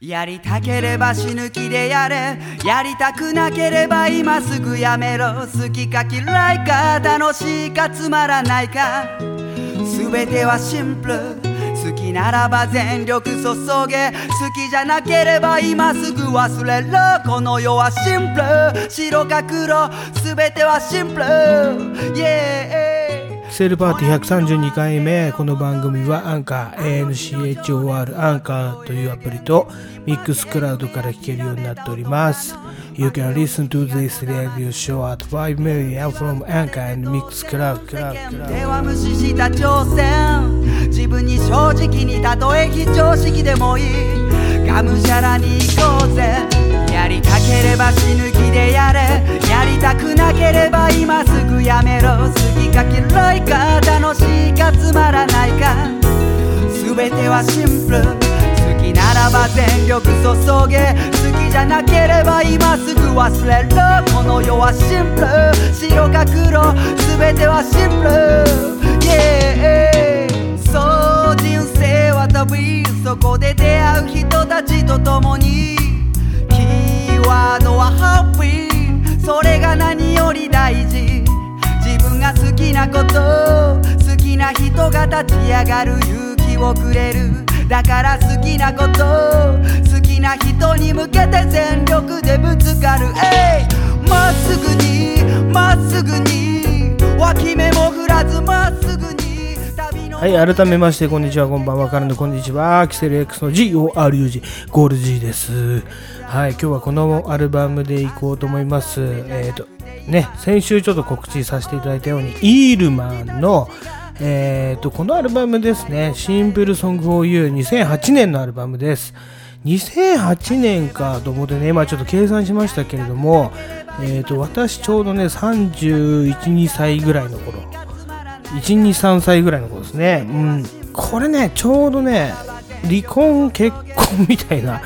やりたければ死ぬ気でやれ。やりたくなければ今すぐやめろ。好きか嫌いか楽しいかつまらないか。全てはシンプル。好きならば全力注げ。好きじゃなければ今すぐ忘れろ。この世はシンプル。白か黒。全てはシンプル。Yeah セールパーティー132回目この番組はアンカー ANCHOR アンカーというアプリとミックスクラウドから聴けるようになっております You can listen to this radio show at 5 million from Anchor and Mixcloud 手は無視した挑戦自分に正直にたとえ非常識でもいいがむしゃらに行こうぜ。やりたければ死ぬ気でやれ。やりたくなければ今すぐやめろ。好きか嫌いか楽しいかつまらないか。全てはシンプル。好きならば全力注げ。好きじゃなければ今すぐ忘れろ。この世はシンプル。白か黒。全てはシンプル。Yeah 人生は旅そこで出会う人たちと共に。キーワードはハッピー。それが何より大事。自分が好きなこと好きな人が立ち上がる勇気をくれる。だから好きなこと好きな人に向けて全力でぶつかる。えいまっすぐにまっすぐに。脇目も振らずまっすぐに。はい、改めまして、こんにちは、こんばんは、からのこんにちは、キセル X の GORUG、ゴール G です。はい、今日はこのアルバムでいこうと思います。えっ、と、ね、先週ちょっと告知させていただいたように、イールマンの、えっ、と、このアルバムですね、シンプルソング for You、2008年のアルバムです。2008年かと思ってね、今ちょっと計算しましたけれども、えっ、と、私ちょうどね、31、2歳ぐらいの頃、123歳ぐらいの子ですね、うん、これねちょうどね離婚結婚みたいな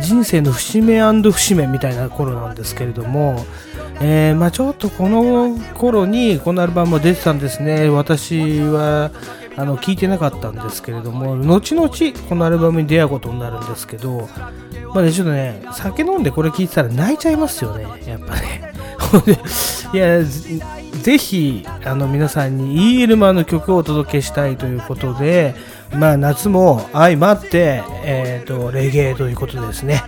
人生の節目節目みたいな頃なんですけれども、えーまあ、ちょっとこの頃にこのアルバムも出てたんですね。私はあの聞いてなかったんですけれども後々このアルバムに出会うことになるんですけどまあねちょっとね酒飲んでこれ聞いてたら泣いちゃいますよねやっぱね。いやぜひあの皆さんにイールマンの曲をお届けしたいということで、まあ、夏も相まって、えー、とレゲエということですね、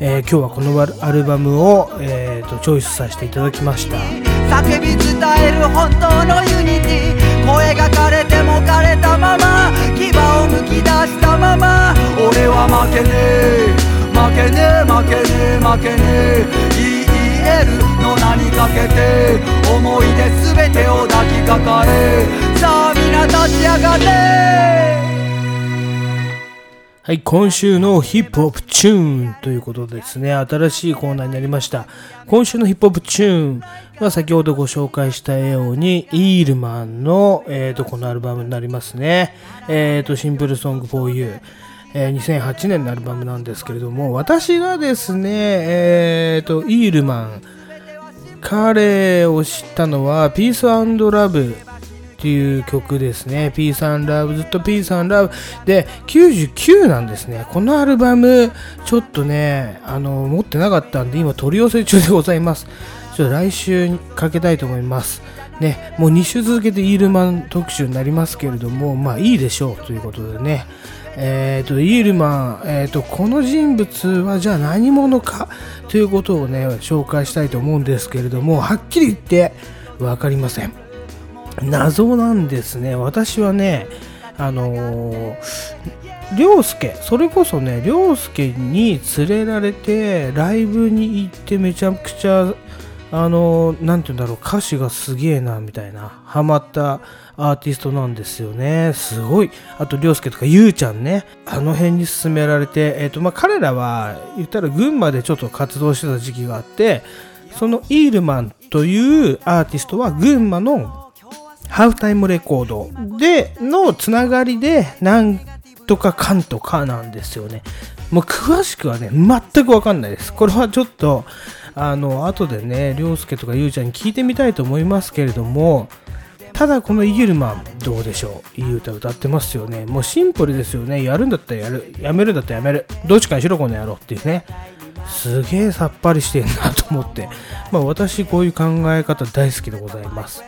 えー今日はこのアルバムを、えー、とチョイスさせていただきました。叫び伝える本当の unity 声が枯れても枯れたまま牙をむき出したまま。俺は負けねえ負けねえ負けねえ負けねえ。EEL の名にかけて思い出全てを抱きかかえさあ皆立ち上がれはい、今週のヒップホップチューンということですね、新しいコーナーになりました。今週のヒップホップチューンは先ほどご紹介したように、イールマンの、えー、とこのアルバムになりますね。えー、と、シンプルソング for you。えー2008年のアルバムなんですけれども、私がですね、えー、と、イールマン、彼を知ったのは、ピースラブっていう曲ですね。ピースラブ、ずっとピースラブ。で、99なんですね。このアルバム、ちょっとね、あの、持ってなかったんで、今取り寄せ中でございます。ちょっと来週にかけたいと思います。ね、もう2週続けてイールマン特集になりますけれども、まあいいでしょうということでね。えー、とイールマン、えー、とこの人物はじゃあ何者かということをね紹介したいと思うんですけれどもはっきり言って分かりません。謎なんですね。私はねあのー、涼介それこそね涼介に連れられてライブに行ってめちゃくちゃあの、なんて言うんだろう歌詞がすげえなみたいなハマったアーティストなんですよね。すごい。あと、りょうすけとかゆうちゃんね。あの辺に勧められて、えっ、と、まあ、彼らは、言ったら群馬でちょっと活動してた時期があって、そのイールマンというアーティストは群馬のハーフタイムレコードでのつながりで、なんとかかんとかなんですよね。もう詳しくはね、全くわかんないです。これはちょっと、あの、後でね、りょうすけとかゆうちゃんに聞いてみたいと思いますけれども、ただこのイギルマンどうでしょう？いい歌歌ってますよね。もうシンプルですよね。やるんだったらやる。やめるんだったらやめる。どっちかにしろこの野郎っていうね。すげえさっぱりしてんなと思って。まあ私こういう考え方大好きでございます。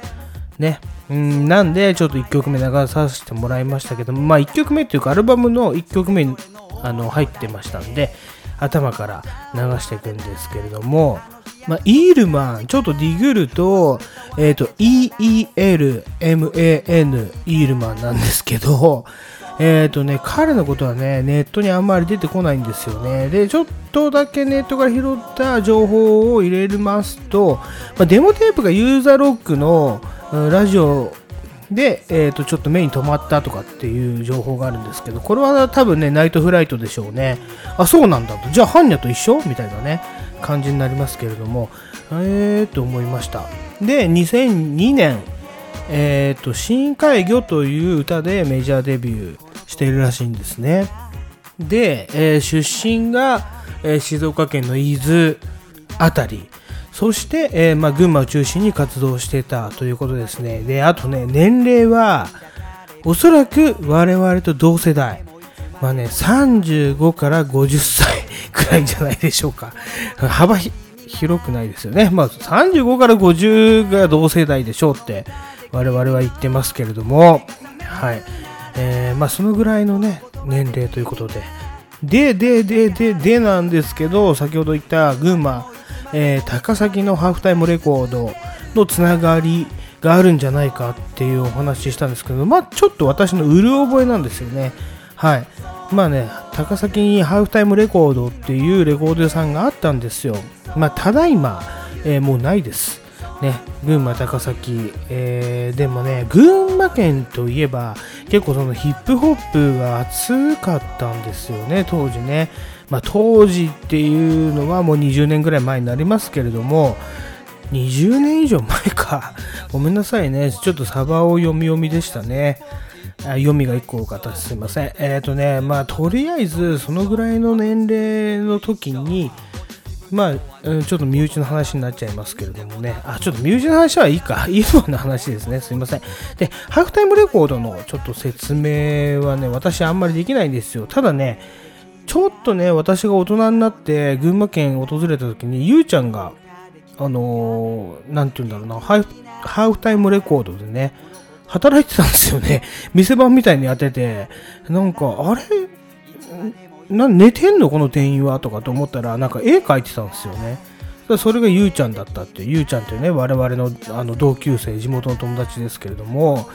ね。うんなんでちょっと1曲目流させてもらいましたけどまあ1曲目っていうかアルバムの1曲目にあの入ってましたんで頭から流していくんですけれどもまあ、イールマン、ちょっとディグると、えっ、ー、と、EELMAN、イールマンなんですけど、えっ、ー、とね、彼のことはね、ネットにあんまり出てこないんですよね。で、ちょっとだけネットから拾った情報を入れますと、まあ、デモテープがユーザーロックのラジオで、えー、とちょっと目に留まったとかっていう情報があるんですけど、これは多分ね、ナイトフライトでしょうね。あ、そうなんだと。じゃあ、ハンニャと一緒？みたいなね。感じになりますけれども、えーと思いました。で、2002年、えーと、深海魚という歌でメジャーデビューしているらしいんですね。で、えー、出身が、えー、静岡県の伊豆あたり、そして、えー、まあ、群馬を中心に活動してたということですね。で、あとね、年齢は、おそらく我々と同世代。まあね、35から50歳 くらいじゃないでしょうか。幅広くないですよね。まあ、35から50が同世代でしょうって我々は言ってますけれども、はい。えー、まあ、そのぐらいのね、年齢ということで。で、で、で、で、でなんですけど、先ほど言った群馬、えー、高崎のハーフタイムレコードのつながりがあるんじゃないかっていうお話ししたんですけど、まあ、ちょっと私のうる覚えなんですよね。はい。まあね、高崎にハーフタイムレコードっていうレコード屋さんがあったんですよ。まあ、ただいま、えー、もうないです。ね、群馬、高崎、えー、でもね、群馬県といえば、結構そのヒップホップが熱かったんですよね、当時ね。まあ、当時っていうのはもう20年ぐらい前になりますけれども、20年以上前か。ごめんなさいね。ちょっとサバを読み読みでしたね。読みが1個多かったすいません。えっ、ー、とね、まあ、とりあえず、そのぐらいの年齢の時に、まあ、ちょっと身内の話になっちゃいますけれどもね。あ、ちょっと身内の話はいいか。いいの話ですね。すいません。で、ハーフタイムレコードのちょっと説明はね、私あんまりできないんですよ。ただね、ちょっとね、私が大人になって群馬県訪れた時に、ゆうちゃんが、あのー、なんて言うんだろうな、ハーフタイムレコードでね、働いてたんですよね。店番みたいに当てて、なんか、あれ？な寝てんの？この店員は？とかと思ったら、なんか絵描いてたんですよね。それがゆうちゃんだったって、ゆうちゃんっていうね、我々のあの同級生、地元の友達ですけれども、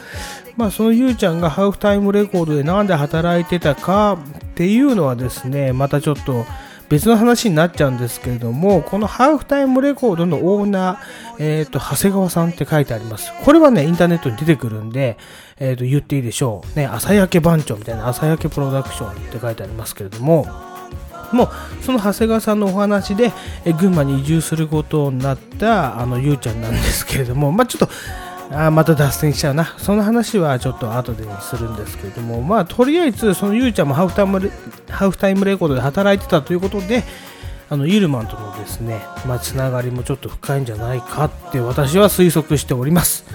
まあそのゆうちゃんがハーフタイムレコードでなんで働いてたかっていうのはですね、またちょっと、別の話になっちゃうんですけれども、このハーフタイムレコードのオーナー、えっ、ー、と、長谷川さんって書いてあります。これはね、インターネットに出てくるんで、えっ、ー、と、言っていいでしょう。ね、朝焼け番長みたいな、朝焼けプロダクションって書いてありますけれども、もうその長谷川さんのお話でえ群馬に移住することになったあのゆうちゃんなんですけれども、まあ、ちょっとあまた脱線しちゃうな。その話はちょっと後でにするんですけれども、まあ、とりあえず、そのゆうちゃんもハーフタイムレハーフタイムレコードで働いてたということで、あの、イルマンとのですね、まあ、つながりもちょっと深いんじゃないかって私は推測しております。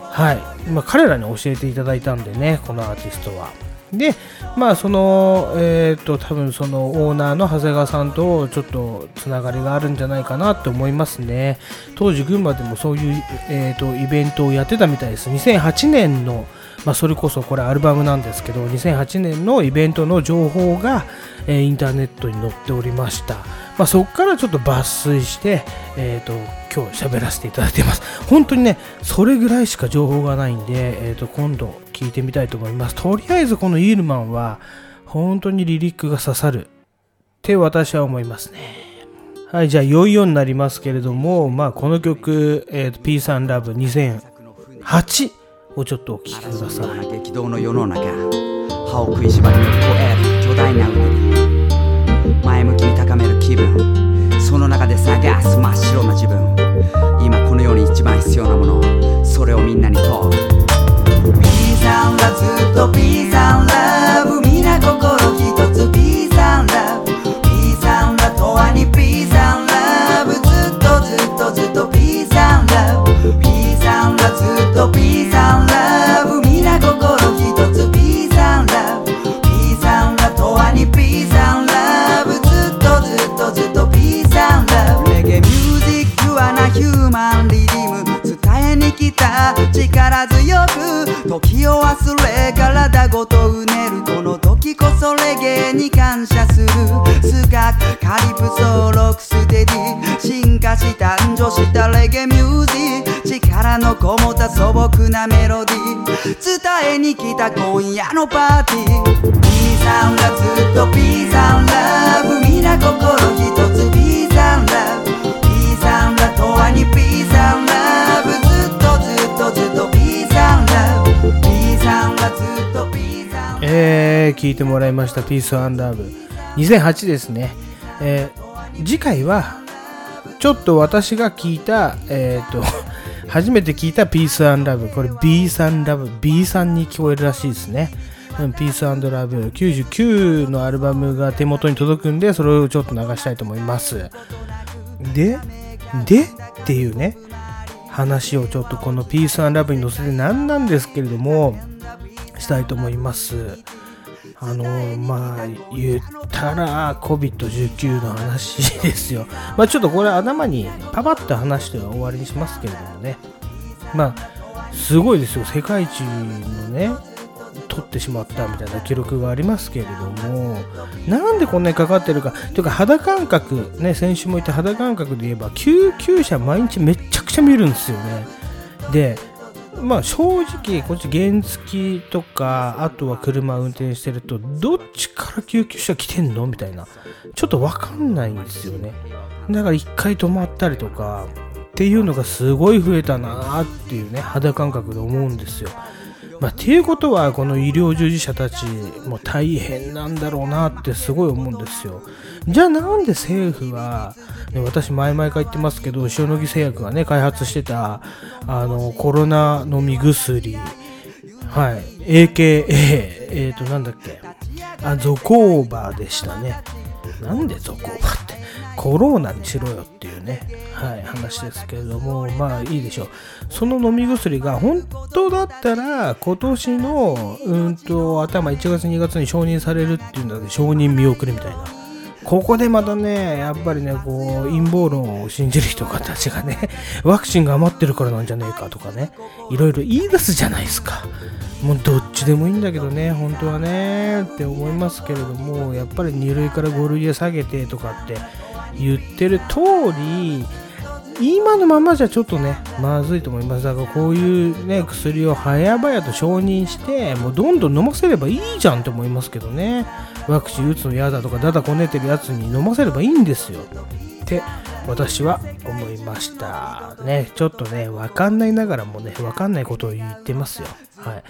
はい。まあ、彼らに教えていただいたんでね、このアーティストは。で、まあ、その、えっ、ー、と、多分そのオーナーの長谷川さんとちょっとつながりがあるんじゃないかなって思いますね。当時、群馬でもそういう、え、ー、と、イベントをやってたみたいです。2008年の、まあ、それこそこれアルバムなんですけど、2008年のイベントの情報が、えー、インターネットに載っておりました。まあ、そこからちょっと抜粋して、えっ、と、今日喋らせていただいてます。本当にね、それぐらいしか情報がないんで、えっ、と、今度、聞いてみたいと思います。とりあえずこのイールマンは本当にリリックが刺さるって私は思いますね。はい、じゃあ、いよいよになりますけれども、まあ、この曲、えーと、Peace and Love 2008をちょっとお聴きください。激動の世の中、歯を食いしばり乗り越える巨大なうねり、前向きに高める気分、その中で探す真っ白な自分、今この世に一番必要なもの、それをみんなに問う。ちゃんはずっと B さんらこもた素朴なメロディー。伝えに来た今夜のパーティー。ピーサンはずっとピーサンラブ。皆な心ひとつ。ーサンラブ。ピーサンラとはにピーサンラブ。ずっとずっとずっとピーサンラブ。ピーサンはずっとピーサンラブ。えー聞いてもらいました。ピースアン and Love2008 ですね。えー、次回はちょっと私が聞いた、えっ、と初めて聞いた Peace and Love。これ B さん Love。B さんに聞こえるらしいですね。うん、Peace and Love。99のアルバムが手元に届くんで、それをちょっと流したいと思います。で、でっていうね、話をちょっとこの Peace and Love に載せてなんなんですけれども、したいと思います。あのまあ言ったら COVID-19 の話ですよ。まあちょっとこれ頭にパパッと話して終わりにしますけれどもね。まあすごいですよ。世界一のね、取ってしまったみたいな記録がありますけれども、なんでこんなにかかってるか。というか肌感覚、ね、先週も言った肌感覚で言えば、救急車毎日めちゃくちゃ見るんですよね。で、まあ正直こっち原付とかあとは車運転してるとどっちから救急車来てんのみたいなちょっとわかんないんですよね。だから1回止まったりとかっていうのがすごい増えたなっていうね肌感覚で思うんですよ。まあ、っていうことはこの医療従事者たちも大変なんだろうなってすごい思うんですよ。じゃあなんで政府は、ね、私前々から言ってますけど塩野義製薬がね開発してたあのコロナ飲み薬はい AKA えっ、となんだっけあゾコーバーでしたね。なんでゾコバってコロナにしろよっていうね、はい、話ですけれども、まあいいでしょう。その飲み薬が本当だったら今年の、うんと、頭1月2月に承認されるっていうんだけど、承認見送りみたいな。ここでまたね、やっぱりね、こう、陰謀論を信じる人たちがね、ワクチンが余ってるからなんじゃねえかとかね、いろいろ言い出すじゃないですか。もうどっちでもいいんだけどね、本当はね、って思いますけれども、やっぱり2類から5類へ下げてとかって言ってる通り、今のままじゃちょっとね、まずいと思います。だからこういうね、薬を早々と承認して、もうどんどん飲ませればいいじゃんって思いますけどね。ワクチン打つの嫌だとか、だだこねてるやつに飲ませればいいんですよ。って私は思いました。ね、ちょっとね、わかんないながらもね、わかんないことを言ってますよ。はい。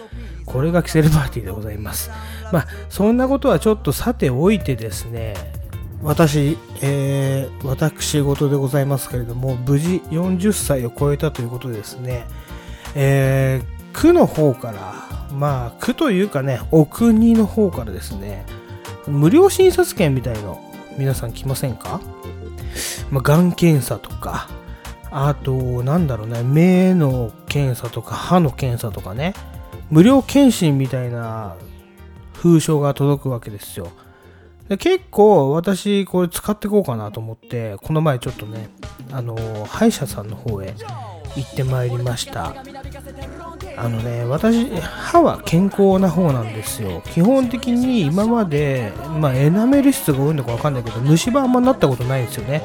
これがキセルパーティーでございます。まあ、そんなことはちょっとさておいてですね、私、えー、私事でございますけれども、無事40歳を超えたということでですね、えー、区の方から、まあ、区というかね、お国の方からですね、無料診察券みたいの、皆さん来ませんか？まあ、がん検査とか、あと、なんだろうね、目の検査とか、歯の検査とかね、無料検診みたいな封書が届くわけですよ。で結構私これ使ってこうかなと思ってこの前ちょっとねあの歯医者さんの方へ行ってまいりました。あのね私歯は健康な方なんですよ。基本的に今まで、まあ、エナメル質が多いのか分かんないけど虫歯あんまなったことないんですよね。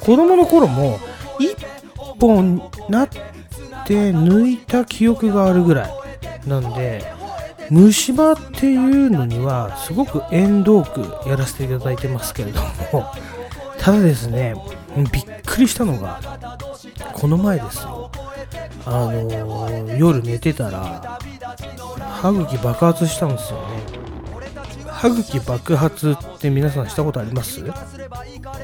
子供の頃も1本なって抜いた記憶があるぐらいなんで虫歯っていうのにはすごく縁遠くやらせていただいてますけれども ただですねびっくりしたのがこの前ですよ。あのー夜寝てたら歯茎爆発したんですよね。歯茎爆発って皆さんしたことあります？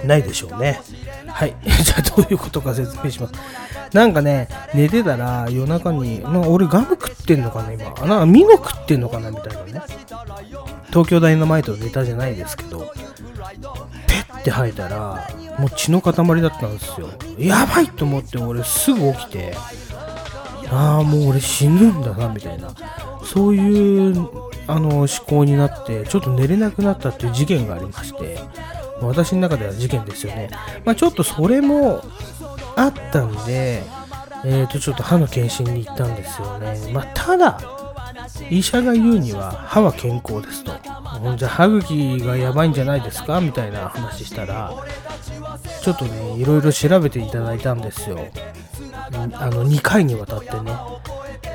ないでしょうねはい じゃあどういうことか説明しますなんかね、寝てたら夜中に、なんか俺ガム食ってんのかな今。なんかミノ食ってんのかなみたいなね。東京ダイナマイトのネタじゃないですけど、ペッて吐いたら、もう血の塊だったんですよ。やばいと思って俺すぐ起きて、ああ、もう俺死ぬんだな、みたいな。そういう、あの、思考になって、ちょっと寝れなくなったっていう事件がありまして、私の中では事件ですよね。まあちょっとそれも、あったんで、えー、とちょっと歯の検診に行ったんですよね。まあ、ただ、医者が言うには歯は健康ですとじゃあ歯茎がやばいんじゃないですか？みたいな話したらちょっとねいろいろ調べていただいたんですよあの2回にわたってね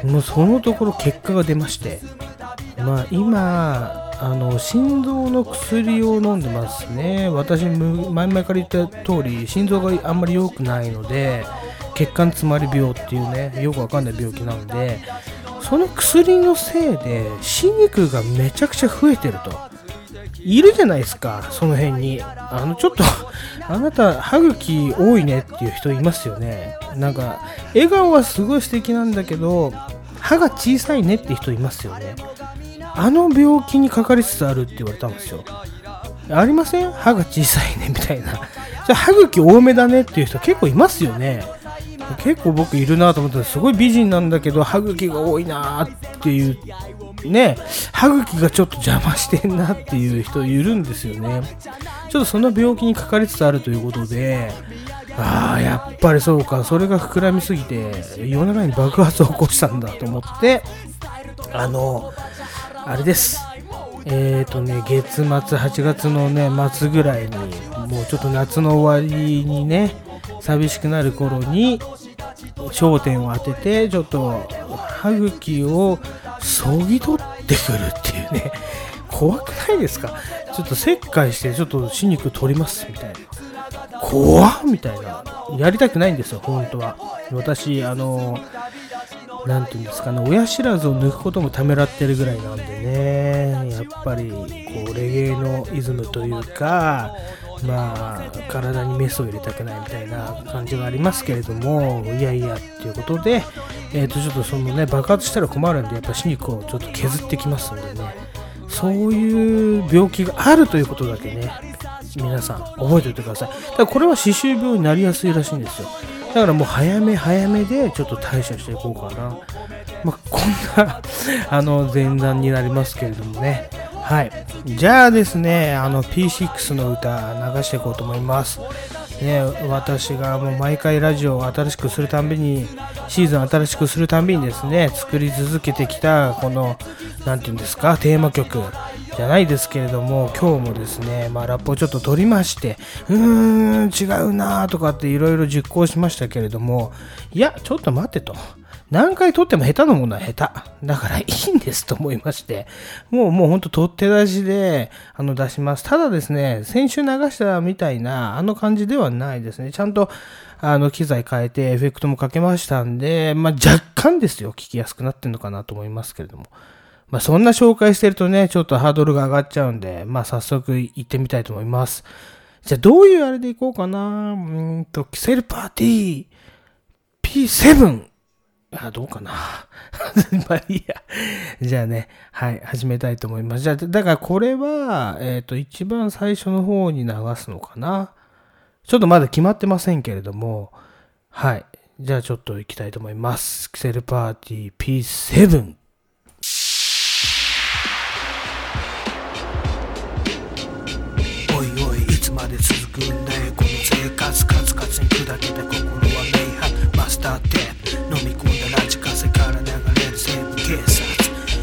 もうそのところ結果が出ましてまあ今あの心臓の薬を飲んでますね。私前々から言った通り心臓があんまり良くないので血管詰まり病っていうねよくわかんない病気なんでその薬のせいで歯肉がめちゃくちゃ増えてると。いるじゃないですかその辺に。あのちょっとあなた歯茎多いねっていう人いますよね。なんか笑顔はすごい素敵なんだけど歯が小さいねって人いますよね。あの病気にかかりつつあるって言われたんですよ。ありません？歯が小さいねみたいな。じゃ歯茎多めだねっていう人結構いますよね。結構僕いるなと思ったらすごい美人なんだけど歯茎が多いなっていうね。歯茎がちょっと邪魔してんなっていう人いるんですよね。ちょっとその病気にかかりつつあるということでああやっぱりそうか。それが膨らみすぎて世の中に爆発を起こしたんだと思ってあのあれです。えっ、ー、とね月末8月のね末ぐらいにもうちょっと夏の終わりにね寂しくなる頃に焦点を当ててちょっと歯茎をそぎ取ってくるっていうね怖くないですか？ちょっと切開してちょっと歯肉取りますみたいな。怖っみたいな。やりたくないんですよ本当は。私あの何て言うんですかね親知らずを抜くこともためらってるぐらいなんでねやっぱりこうレゲエのイズムというかまあ体にメスを入れたくないみたいな感じがありますけれどもいやいやっていうことで、えー、とちょっとそのね爆発したら困るんでやっぱ歯肉をちょっと削ってきますんでね。そういう病気があるということだけね皆さん覚えておいてください。だからこれは歯周病になりやすいらしいんですよ。だからもう早め早めでちょっと対処していこうかな。まあ、こんなあの、前段になりますけれどもね。はい。じゃあですね、あの P6 の歌流していこうと思います。ね、私がもう毎回ラジオを新しくするたびに、シーズン新しくするたびにですね、作り続けてきた、この、何て言うんですか、テーマ曲じゃないですけれども、今日もですね、まあ、ラップをちょっと取りまして、うーん、違うなとかっていろいろ実行しましたけれども、いや、ちょっと待ってと。何回撮っても下手なものは下手。だからいいんですと思いまして、もうもうほんと取って出しであの出します。ただですね、先週流したみたいなあの感じではないですね。ちゃんとあの機材変えてエフェクトもかけましたんで、まあ、若干ですよ、聞きやすくなってんのかなと思いますけれども。まあ、そんな紹介してるとね、ちょっとハードルが上がっちゃうんで、まあ、早速行ってみたいと思います。じゃあ、どういうあれでいこうかなうんと、キセルパーティー P7 あ、どうかな。まあいいや。じゃあね、はい、始めたいと思います。じゃあ、だからこれは、えっ、ー、と、一番最初の方に流すのかな。ちょっとまだ決まってませんけれども、はい。じゃあちょっと行きたいと思います。キセルパーティー P7。まで続くんだよ、この生活、カツカツに砕けた心は明白、マスターテープ。飲み込んだラジカセから流れる西部警察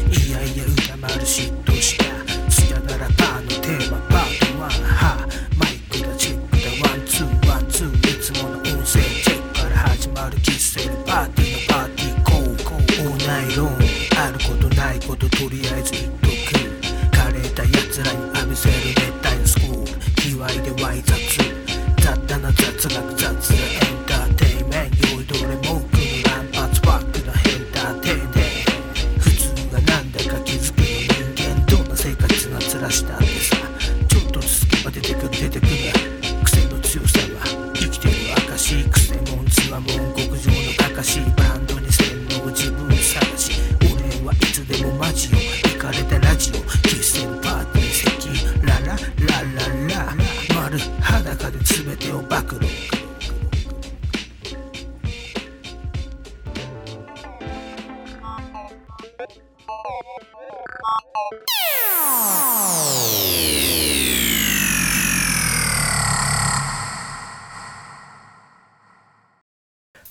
いやいや歌丸嫉妬した。スチャダラパーのテーマパート1はマイクだチックだワンツーワンツーいつもの音声チェックから始まるキッセルパーティーのパーティー。コーコーオーナイロンあることないこととりあえず卑猥で湧い雑。雑多な雑学雑。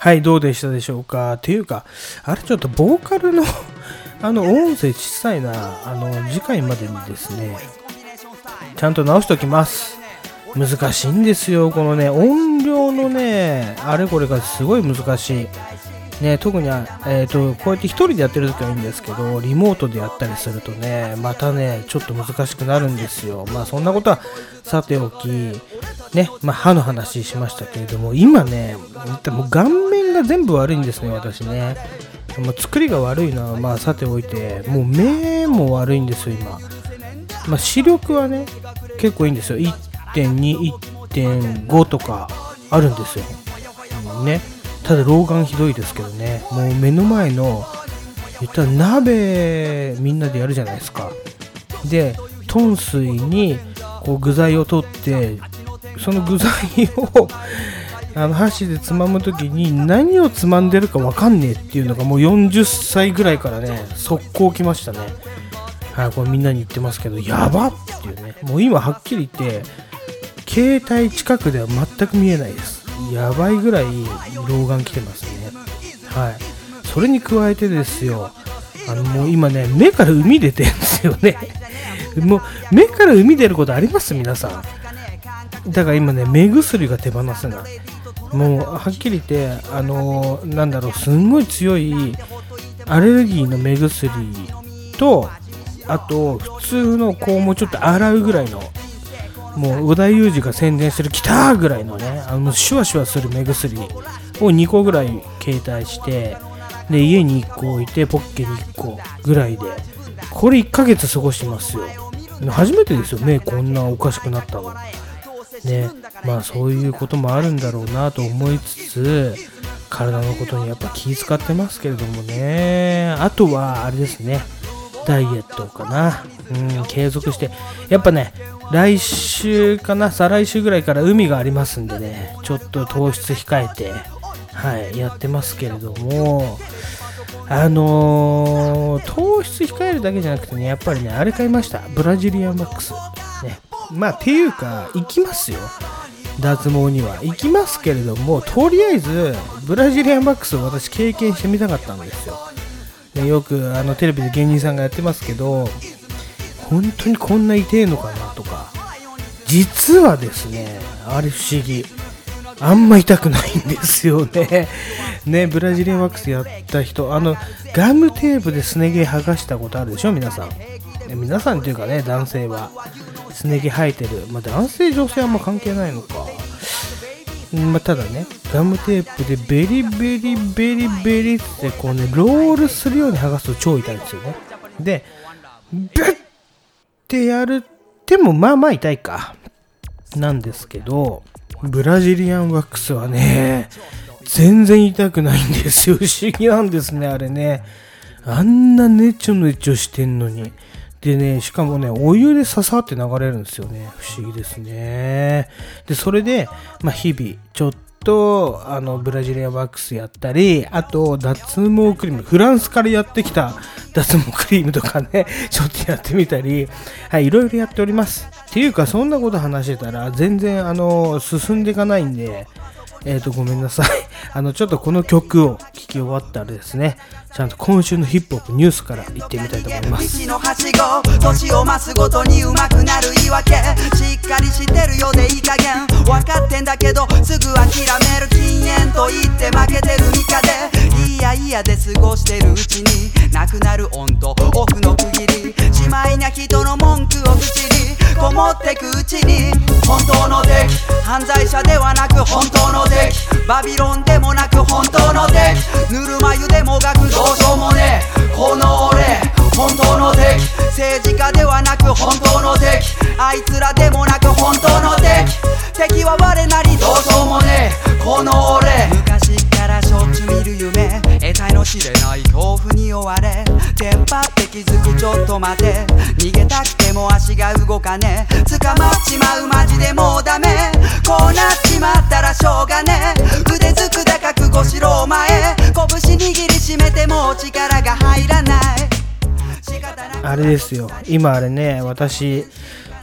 はい、どうでしたでしょうか？っていうか、あれちょっとボーカルの あの音声小さいなあの次回までにですねちゃんと直しておきます。難しいんですよこのね音量のねあれこれがすごい難しい。ね、特に、えーと、こうやって1人でやってる時はいいんですけどリモートでやったりするとねまたねちょっと難しくなるんですよ。まあそんなことはさておきねまあ、歯の話しましたけれども今ねも顔面が全部悪いんですね私ね。もう作りが悪いのはまあさておいてもう目も悪いんですよ今、まあ、視力はね結構いいんですよ。1.2 1.5とかあるんですよ、ね。ただ老眼ひどいですけどね。もう目の前の言ったら鍋みんなでやるじゃないですか。で豚水にこう具材を取ってその具材をあの箸でつまむ時に何をつまんでるか分かんねえっていうのがもう40歳ぐらいからね速攻来ましたね。はいこれみんなに言ってますけどやばっていうね。もう今はっきり言って携帯近くでは全く見えないです。やばいぐらい老眼来てますね。はい。それに加えてですよ。あのもう今ね目から海出てるんですよね。もう目から海出ることあります？皆さん。だから今ね目薬が手放せないもうはっきり言ってあのー、なんだろうすんごい強いアレルギーの目薬とあと普通のこうもうちょっと洗うぐらいのもう織田裕二が宣伝してる「来た!」ぐらいのねあのシュワシュワする目薬を2個ぐらい携帯してで家に1個置いてポッケに1個ぐらいでこれ1ヶ月過ごしてますよ初めてですよ目こんなおかしくなったのねまあそういうこともあるんだろうなと思いつつ体のことにやっぱ気遣ってますけれどもね。あとはあれですね。ダイエットかな。うん継続して。やっぱね来週かな再来週ぐらいから海がありますんでね。ちょっと糖質控えてはいやってますけれども。あのー、糖質控えるだけじゃなくてねやっぱりねあれ買いました。ブラジリアンマックス。まあていうか行きますよ。脱毛には行きますけれどもとりあえずブラジリアンマックスを私経験してみたかったんですよ。でよくあのテレビで芸人さんがやってますけど本当にこんな痛えのかなとか。実はですねあれ不思議。あんま痛くないんですよね。ねブラジリアンワックスやった人あのガムテープですね毛剥がしたことあるでしょ皆さん。皆さんっていうかね男性は。すね毛生えてる、まあ、男性女性あんま関係ないのかまあ、ただね、ガムテープでベリベリベリベリってこうね、ロールするように剥がすと超痛いんですよね。で、ビュッてやるってもまあまあ痛いか。なんですけど、ブラジリアンワックスはね、全然痛くないんですよ。不思議なんですね、あれね。あんなねちょねちょしてんのに。でね、しかもね、お湯でささって流れるんですよね。不思議ですね。で、それで、まあ、日々、ちょっと、あの、ブラジリアワックスやったり、あと、脱毛クリーム、フランスからやってきた 脱毛クリームとかね、ちょっとやってみたり、はい、いろいろやっております。っていうか、そんなこと話してたら、全然、あの、進んでいかないんで、えっ、ー、と、ごめんなさい。あの、ちょっとこの曲を聴き終わったらですね、ちゃんと今週のヒップホップニュースから行ってみたいと思います。道のはしご、年を増すごとに上手くなる言い訳。しっかりしてるようでいい加減。分かってんだけど、すぐ諦める禁煙と言って負けてる味方で。やいやで過ごしてるうちに、なくなるオンとオフの区切り。しまいな人の文句を口に、こもってくうちに、本当の敵。犯罪者ではなく本当の敵。バビロンでもなく本当の敵。ぬるま湯でもがくどうしようもねこの俺本当の敵政治家ではなく本当の敵あいつらでもなく本当の敵敵は我なり。どうしようもねえ。この俺。昔からしょっちゅう見る夢。得体の知れない恐怖に追われ。テンパって気づくちょっと待て。逃げたくても足が動かねえ。捕まっちまうマジでもうダメ。こうなっちまったらしょうがねえ。腕づくで覚悟しろお前。拳握りしめても力が入らない。あれですよ。今あれね私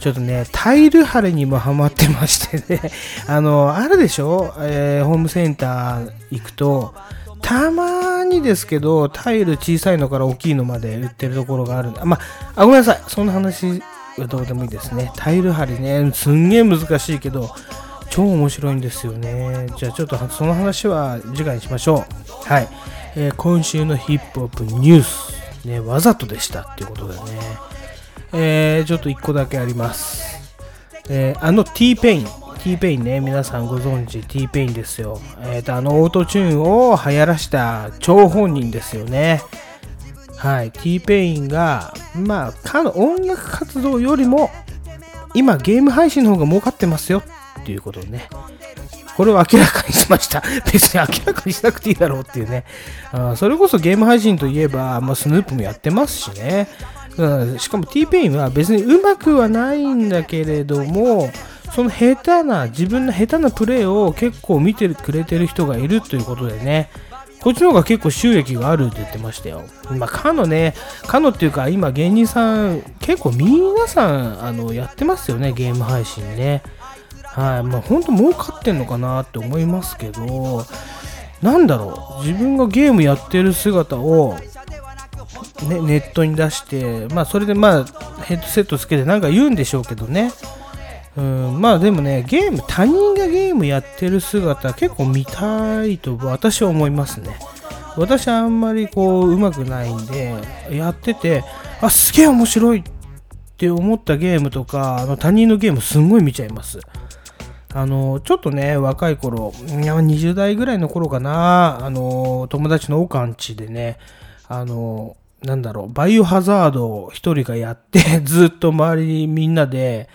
ちょっとね、タイル張りにもハマってましてね、あの、あるでしょ、えー、ホームセンター行くと、たまにですけど、タイル小さいのから大きいのまで売ってるところがあるんで、まあ、ごめんなさい。その話はどうでもいいですね。タイル張りね、すんげえ難しいけど、超面白いんですよね。じゃあちょっとその話は次回にしましょう。はい。えー、今週のヒップホップニュース、ね、わざとでしたっていうことでね。えー、ちょっと1個だけあります。えー、あの T-Pain、T ペインね、皆さんご存知 T ペインですよ。えっ、ー、と、あのオートチューンを流行らした張本人ですよね。はい、T ペインが、まあ、かの音楽活動よりも、今ゲーム配信の方が儲かってますよっていうことね、これを明らかにしました。別に明らかにしなくていいだろうっていうね。あそれこそゲーム配信といえば、まあ、スヌープもやってますしね。しかも T ペインは別にうまくはないんだけれども、その下手な、自分の下手なプレーを結構見てくれてる人がいるということでね、こっちの方が結構収益があるって言ってましたよ。まあ、かのね、かのっていうか、今芸人さん、結構皆さん、あの、やってますよね、ゲーム配信ね。はい。まあ、ほんと儲かってんのかなって思いますけど、なんだろう、自分がゲームやってる姿を、ね、ネットに出して、まあ、それでまあ、ヘッドセットつけてなんか言うんでしょうけどね。うん、まあでもね、ゲーム、他人がゲームやってる姿結構見たいと私は思いますね。私はあんまりこう、上手くないんで、やってて、あ、すげえ面白いって思ったゲームとか、あの他人のゲームすんごい見ちゃいます。あの、ちょっとね、若い頃、いや20代ぐらいの頃かな、あの、友達のオカンチでね、あの、なんだろう、バイオハザードを一人がやって、ずっと周りにみんなで、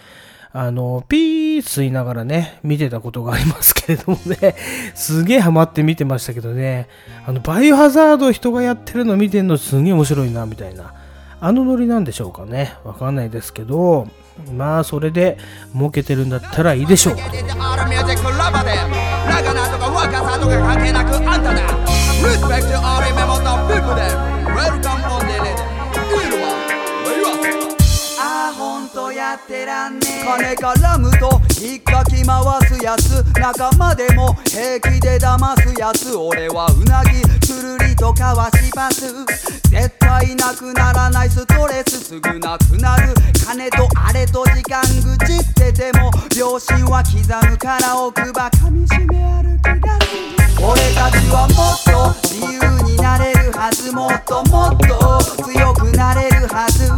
あの、ピー吸いながらね、見てたことがありますけれどもね、すげえハマって見てましたけどね、あの、バイオハザード人がやってるの見てんのすげえ面白いな、みたいな。あのノリなんでしょうかね。わかんないですけど、まあ、それで儲けてるんだったらいいでしょう。Welcome ってらんね金絡むと引っかき回すやつ。仲間でも平気で騙すやつ。俺はうなぎくるりとかわしパス絶対なくならないストレスすぐなくなる。金とあれと時間愚痴ってても両親は刻む。から奥歯噛みしめ歩き出す。俺たちはもっと自由になれるはずもっともっと強くなれるはず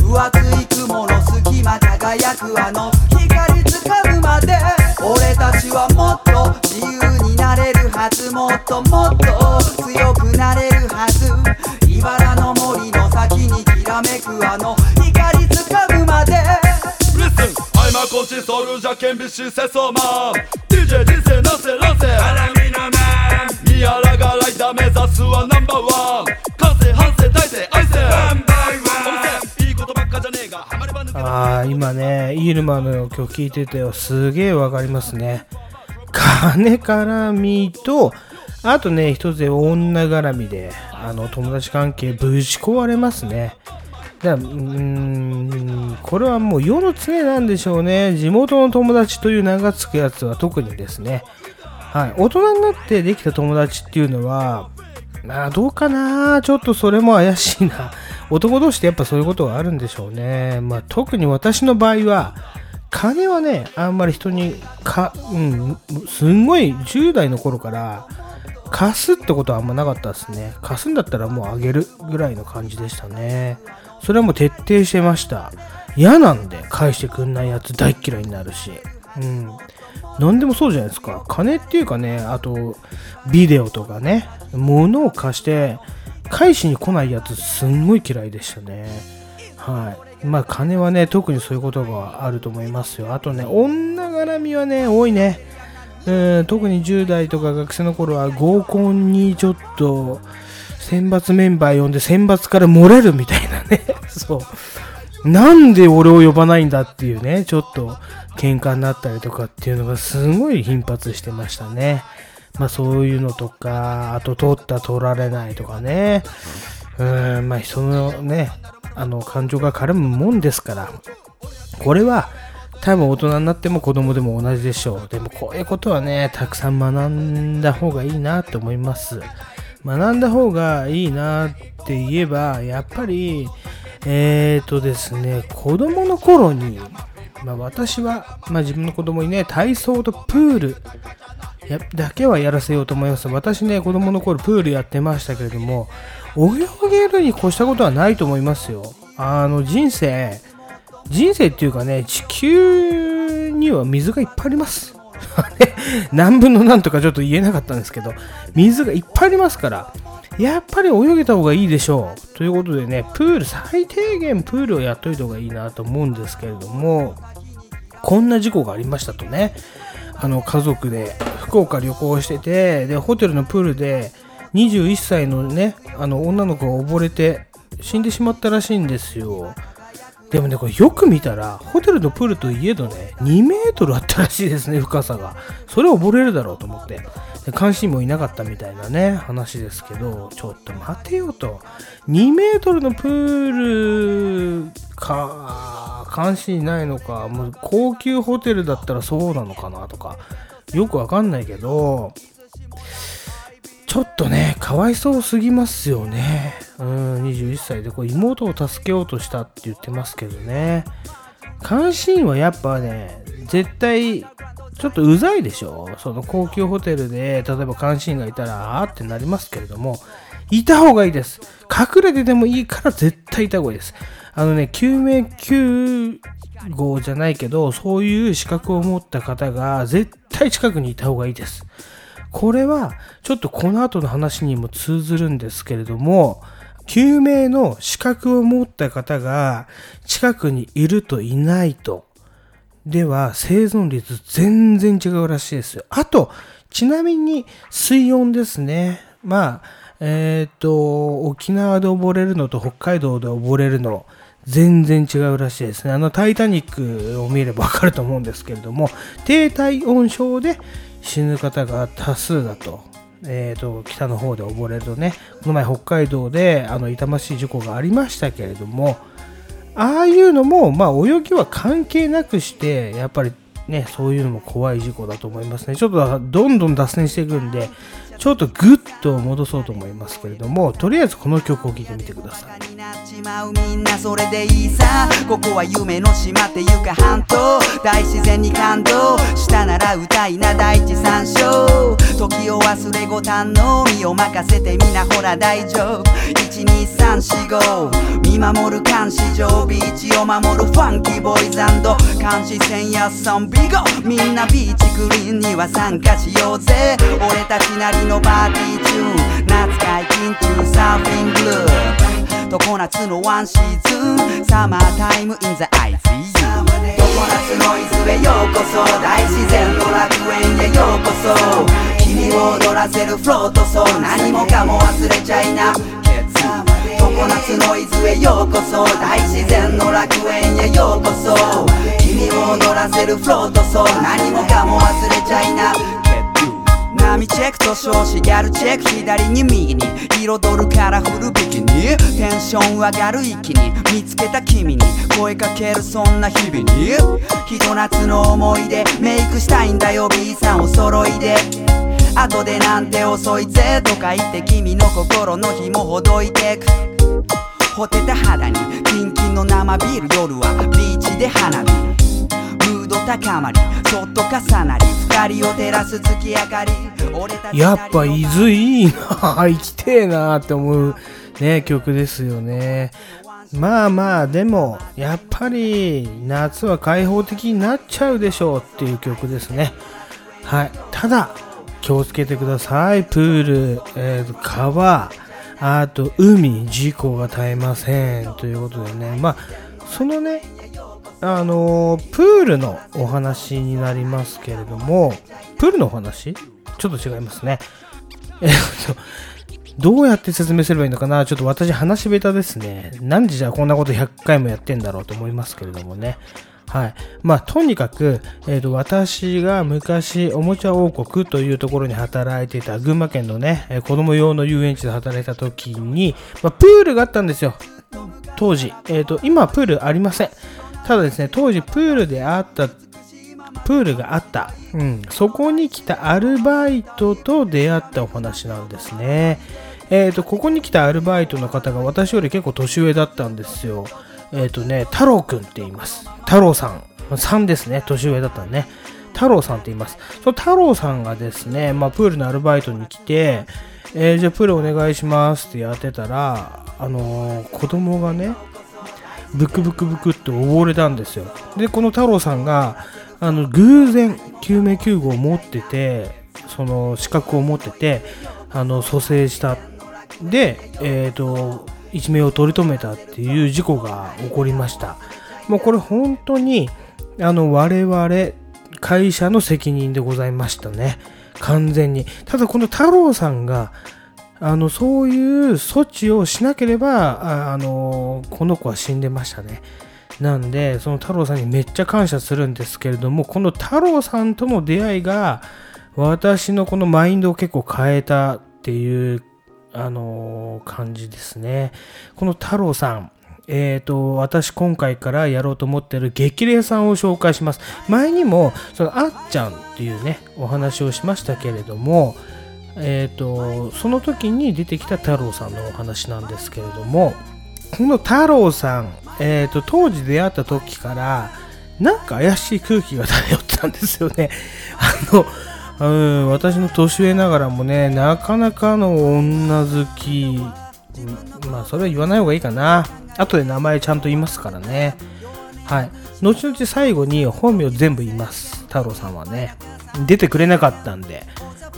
分厚い雲の隙間輝くあの光つかむまで俺たちはもっと自由になれるはずもっともっと強くなれるはず茨の森の先にきらめくあの光つかむまで。Listen, I'm a coach, soldier, can be she says so man DJ 人生なせなせああ、今ね、イールマンの曲聴いててすげえわかりますね。金絡みと、あとね、一つで女絡みで、あの、友達関係ぶち壊れますね。だうーん、これはもう世の常なんでしょうね。地元の友達という名が付くやつは特にですね。はい。大人になってできた友達っていうのは、まあ、どうかなちょっとそれも怪しいな。男同士ってやっぱそういうことがあるんでしょうね。まあ、特に私の場合は、金はね、あんまり人にか、うん、すんごい10代の頃から貸すってことはあんまなかったですね。貸すんだったらもうあげるぐらいの感じでしたね。それはもう徹底してました。嫌なんで返してくんないやつ大嫌いになるし。うん。何でもそうじゃないですか。金っていうかね、あと、ビデオとかね、物を貸して、返しに来ないやつすんごい嫌いでしたね。はい。まあ金はね、特にそういうことがあると思いますよ。あとね、女絡みはね、多いね。うん特に10代とか学生の頃は合コンにちょっと選抜メンバー呼んで選抜から漏れるみたいなね。そう。なんで俺を呼ばないんだっていうね、ちょっと喧嘩になったりとかっていうのがすごい頻発してましたね。まあそういうのとか、あと取った取られないとかね。うん、まあ人のね、あの感情が絡むもんですから、これは多分大人になっても子供でも同じでしょう。でもこういうことはね、たくさん学んだ方がいいなと思います。学んだ方がいいなって言えば、やっぱり、えーとですね、子供の頃に、まあ、私は、まあ、自分の子供にね、体操とプールやだけはやらせようと思います。私ね、子供の頃プールやってましたけれども、泳げるに越したことはないと思いますよ。あの、人生、人生っていうかね、地球には水がいっぱいあります。何分の何とかちょっと言えなかったんですけど、水がいっぱいありますから、やっぱり泳げた方がいいでしょう。ということでね、プール、最低限プールをやっといた方がいいなと思うんですけれども、こんな事故がありましたとね、あの家族で福岡旅行してて、で、ホテルのプールで21歳のね、あの女の子が溺れて死んでしまったらしいんですよ。でもね、これよく見たら、ホテルのプールといえどね、2メートルあったらしいですね、深さが。それ溺れるだろうと思って。で監視員もいなかったみたいなね、話ですけど、ちょっと待てよと。2メートルのプールか、監視員ないのか、もう高級ホテルだったらそうなのかなとか、よくわかんないけど、ちょっとね、かわいそうすぎますよね。うん、21歳でこう妹を助けようとしたって言ってますけどね。監視員はやっぱね、絶対、ちょっとうざいでしょその高級ホテルで、例えば監視員がいたら、あーってなりますけれども、いた方がいいです。隠れてでもいいから絶対いた方がいいです。あのね、救命救護じゃないけど、そういう資格を持った方が絶対近くにいた方がいいです。これはちょっとこの後の話にも通ずるんですけれども、救命の資格を持った方が近くにいるといないと、では生存率全然違うらしいですよ。あと、ちなみに水温ですね。まあ、えっ、ー、と、沖縄で溺れるのと北海道で溺れるの、全然違うらしいですね。あの、タイタニックを見ればわかると思うんですけれども、低体温症で死ぬ方が多数だと。えーと、北の方で溺れるとね、この前北海道であの痛ましい事故がありましたけれども、ああいうのも、まあ、泳ぎは関係なくして、やっぱりね、そういうのも怖い事故だと思いますね。ちょっとどんどん脱線していくんで、ちょっとグッと戻そうと思いますけれどもとりあえずこの曲を聴いてみてくださいみんなそれでいいさここは夢の島っていうか半島大自然に感動したなら歌いな第一三章時を忘れご堪能身を任せてみなほら大丈夫。12345見守る監視上ビーチを守るファンキーボーイズ監視船やソンビゴ。みんなビーチクリーンには参加しようぜ。俺たちなりのパーティーチューン。夏解禁中サーフィングルー。常夏のワンシーズン。サマータイムインザアイズ。夏ノイズへようこそ大自然の楽園へようこそ。君を踊らせるフロートソー何もかも忘れちゃいな。常夏ノイズへようこそ大自然の楽園へようこそ。君を踊らせるフロートソー何もかも忘れちゃいな。波チェックと少子ギャルチェック左に右に。彩るカラフルビキニ。テンション上がる一気に。見つけた君に。声かけるそんな日々に。ひと夏の思い出。メイクしたいんだよ B さんお揃いで。後でなんて遅いぜとか言って君の心の紐ほどいてく。ほてた肌に。キンキンの生ビール。夜はビーチで花火。高まりちょっと重なり光を照らす月明かりやっぱ伊豆いいな行きてえなって思うね曲ですよね。まあまあでもやっぱり夏は開放的になっちゃうでしょうっていう曲ですね。はい。ただ気をつけてください。プール、えー、川あと海事故が絶えません。ということでね。まあそのねあのプールのお話になりますけれどもプールのお話？ちょっと違いますね。えっと、どうやって説明すればいいのかな？ちょっと私話下手ですね。なんでじゃこんなこと100回もやってんだろうと思いますけれどもね。はい。まあ、とにかく、えっ、ー、と、私が昔、おもちゃ王国というところに働いていた群馬県のね、子供用の遊園地で働いた時に、まあ、プールがあったんですよ。当時。えっ、ー、と、今はプールありません。ただですね、当時プールであったプールがあった、うん、そこに来たアルバイトと出会ったお話なんですね。えっ、と、ここに来たアルバイトの方が私より結構年上だったんですよ。えっ、とね、太郎くんって言います。太郎さん。3ですね。年上だったんね。太郎さんって言います。その太郎さんがですね、まあ、プールのアルバイトに来て、えー、じゃあプールお願いしますってやってたら、あのー、子供がね、ブクブクブクって溺れたんですよ。で、この太郎さんが、あの、偶然、救命救護を持ってて、その資格を持ってて、あの、蘇生した。で、えっ、ー、と、一命を取り留めたっていう事故が起こりました。もうこれ本当に、あの、我々、会社の責任でございましたね。完全に。ただこの太郎さんが、あの、そういう措置をしなければ、あの、この子は死んでましたね。なんで、その太郎さんにめっちゃ感謝するんですけれども、この太郎さんとの出会いが、私のこのマインドを結構変えたっていう、あの感じですね。この太郎さん、えっ、ー、と、私今回からやろうと思ってる激励さんを紹介します。前にも、そのあっちゃんっていうね、お話をしましたけれども、え、ー、と、その時に出てきた太郎さんのお話なんですけれども、この太郎さん、えっ、ー、と、当時出会った時から、なんか怪しい空気が漂ってたんですよね。あの、うん、私の年上ながらもね、なかなかの女好き、まあ、それは言わない方がいいかな。後で名前ちゃんと言いますからね。はい。後々最後に本名全部言います。太郎さんはね。出てくれなかったんで、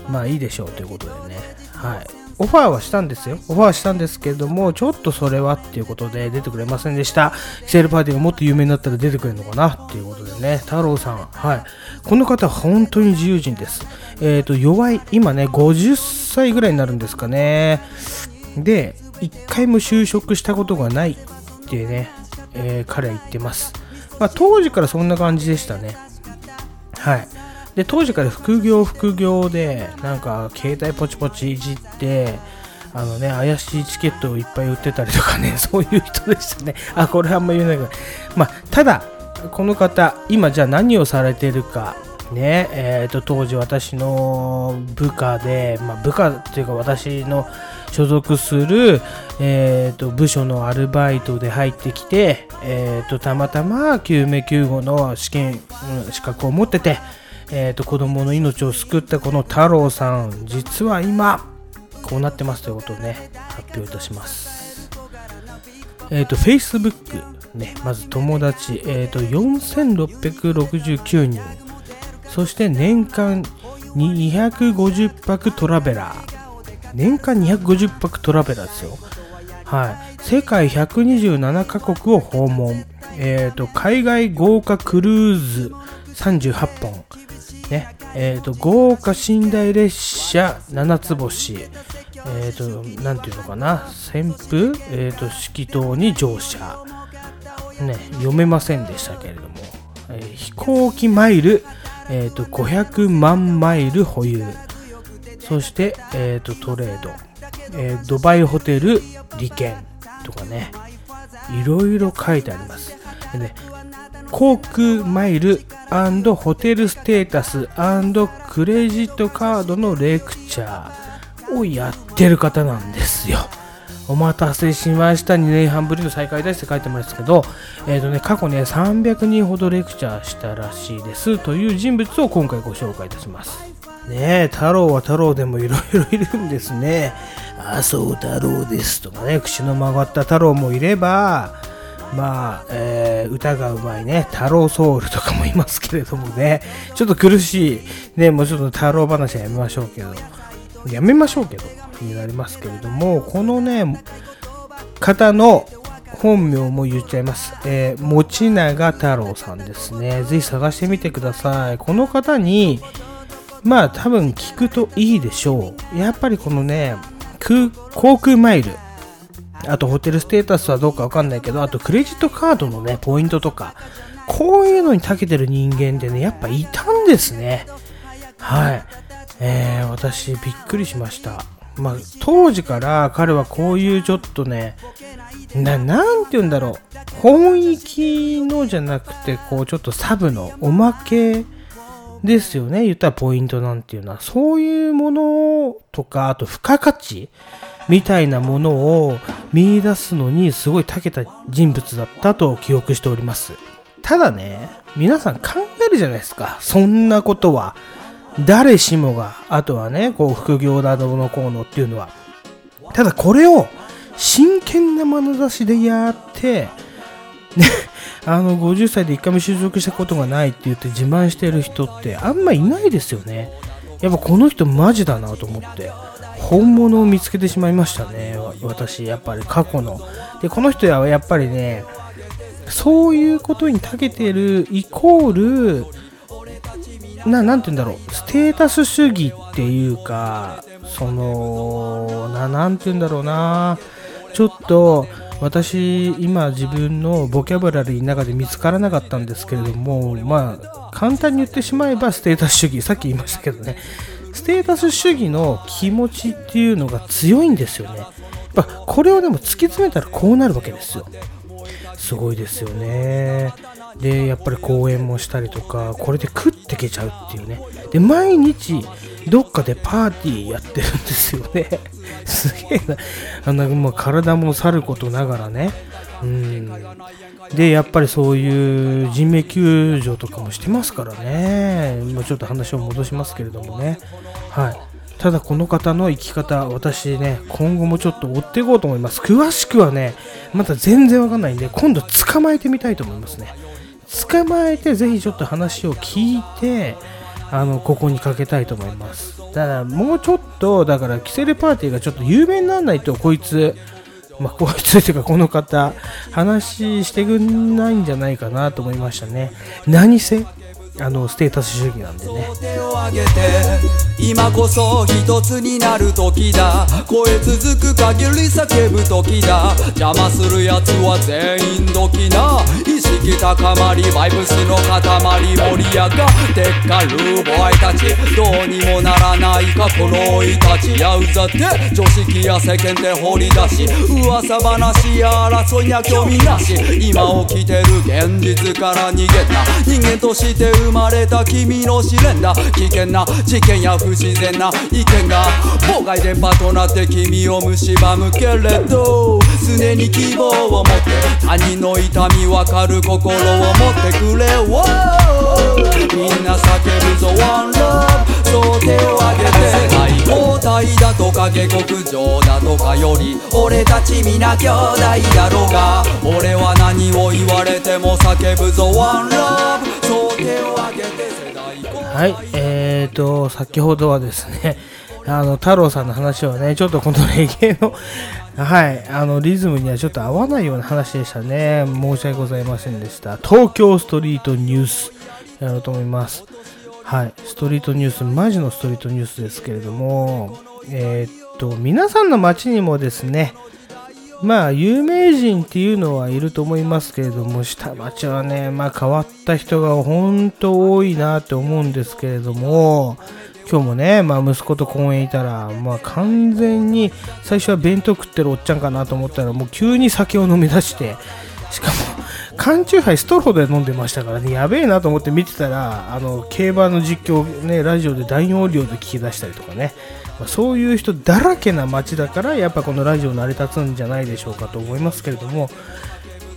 まあいいでしょうということでね。はい。オファーはしたんですよ。オファーしたんですけれども、ちょっとそれはっていうことで出てくれませんでした。セールパーティーがもっと有名になったら出てくれるのかなっていうことでね。太郎さん。はい。この方、本当に自由人です。えっ、ー、と、弱い、今ね、50歳ぐらいになるんですかね。で、一回も就職したことがないってね、えー、彼は言ってます。まあ、当時からそんな感じでしたね。はい。で、当時から副業副業で、なんか、携帯ポチポチいじって、あのね、怪しいチケットをいっぱい売ってたりとかね、そういう人でしたね。あ、これあんま言えないけど。まあ、ただ、この方、今じゃあ何をされてるか、ね、えっ、ー、と、当時私の部下で、まあ、部下っていうか私の所属する、えーと、部署のアルバイトで入ってきて、えーと、たまたま救命救護の試験、資格を持ってて、えーと、子供の命を救ったこの太郎さん実は今こうなってますということをね発表いたしますえっ、ー、と Facebook ねまず友達えっ、ー、と4669人そして年間250泊トラベラー年間250泊トラベラーですよ。はい。世界127カ国を訪問。えっ、ー、と、海外豪華クルーズ38本。ね。え、ー、と、豪華寝台列車7つ星。え、ー、と、なんていうのかな。旋風？えっ、と、式島に乗車。ね、読めませんでしたけれども。え飛行機マイル、えっ、と、500万マイル保有。そして、えーと、トレード、え、ドバイホテル利権とかね、いろいろ書いてあります。でね、航空マイルホテルステータスクレジットカードのレクチャーをやってる方なんですよ。お待たせしました。2年半ぶりの再開ですって書いてますけど、えっ、ー、とね、過去ね、300人ほどレクチャーしたらしいですという人物を今回ご紹介いたします。ねえ、太郎は太郎でもいろいろいるんですね。あ、そう太郎ですとかね、口の曲がった太郎もいれば、まあ、えー、歌がうまいね、太郎ソウルとかもいますけれどもね、ちょっと苦しい、ね、もうちょっと太郎話はやめましょうけど、やめましょうけど、になりますけれども、このね、方の本名も言っちゃいます。えー、持永太郎さんですね。ぜひ探してみてください。この方に、まあ多分聞くといいでしょう。やっぱりこのね、空航空マイル、あとホテルステータスはどうかわかんないけど、あとクレジットカードのね、ポイントとか、こういうのに長けてる人間ってね、やっぱいたんですね。はい。えー、私びっくりしました。まあ、当時から彼はこういうちょっとね、な、なんて言うんだろう。本域のじゃなくて、こうちょっとサブのおまけですよね。言ったらポイントなんていうのは。そういうものとか、あと付加価値みたいなものを見出すのにすごい長けた人物だったと記憶しております。ただね、皆さん考えるじゃないですか。そんなことは。誰しもが、あとはね、こう副業だどのこうのっていうのは。ただこれを真剣な眼差しでやって、ね、あの50歳で1回も就職したことがないって言って自慢してる人ってあんまいないですよね。やっぱこの人マジだなと思って。本物を見つけてしまいましたね。私、やっぱり過去の。で、この人はやっぱりね、そういうことに長けてるイコール、な、なんて言うんだろう、ステータス主義っていうか、その、な、なんて言うんだろうな、ちょっと、私、今自分のボキャブラリーの中で見つからなかったんですけれども、まあ、簡単に言ってしまえばステータス主義、さっき言いましたけどね、ステータス主義の気持ちっていうのが強いんですよね。やっぱこれをでも突き詰めたらこうなるわけですよ。すごいですよね。で、やっぱり講演もしたりとか、これで食ってけちゃうっていうね。で、毎日、どっかでパーティーやってるんですよね。すげえな。あの、まあ、体もさることながらね。うん。で、やっぱりそういう人命救助とかもしてますからね。今ちょっと話を戻しますけれどもね。はい。ただこの方の生き方、私ね、今後もちょっと追っていこうと思います。詳しくはね、まだ全然わかんないんで、今度捕まえてみたいと思いますね。捕まえて、ぜひちょっと話を聞いて、あの、ここにかけたいと思います。ただもうちょっと、だからキセルパーティーがちょっと有名にならないと、こいつ、まあ、こいつというかこの方、話してくんないんじゃないかなと思いましたね。何せ、あのステータス主義なんでね。今こそ一つになる時だ。声続く限り叫ぶ時だ。邪魔する奴は全員どきな。意識高まりバイブスの塊盛り上がってっかるボーイたちどうにもならないか。このいたちやうざって常識や世間で掘り出し噂話や争いには興味なし。今起きてる現実から逃げた。人間として生まれた君の試練だ。危険な事件や不自然な意見が妨害電波となって君を蝕むけれど常に希望を持って他人の痛みわかる心を持ってくれ。みんな叫ぶぞ One Love そう手を挙げて最高態だとか下克上だとかより俺たち皆兄弟だろうが。俺は何を言われても叫ぶぞ One Love はい、えーと、先ほどはですね、あの、太郎さんの話はね、ちょっとこのレゲエの はい、あの、リズムにはちょっと合わないような話でしたね。申し訳ございませんでした。東京ストリートニュース、やろうと思います。はい、ストリートニュース、マジのストリートニュースですけれども、えー、と、皆さんの街にもですね、まあ、有名人っていうのはいると思いますけれども、下町はね、まあ変わった人が本当多いなって思うんですけれども、今日もね、まあ息子と公園いたら、まあ完全に最初は弁当食ってるおっちゃんかなと思ったら、もう急に酒を飲み出して、しかも、缶チューハイストローで飲んでましたからね、やべえなと思って見てたら、あの、競馬の実況ね、ラジオで大容量で聞き出したりとかね、そういう人だらけな街だからやっぱこのラジオ成り立つんじゃないでしょうかと思いますけれども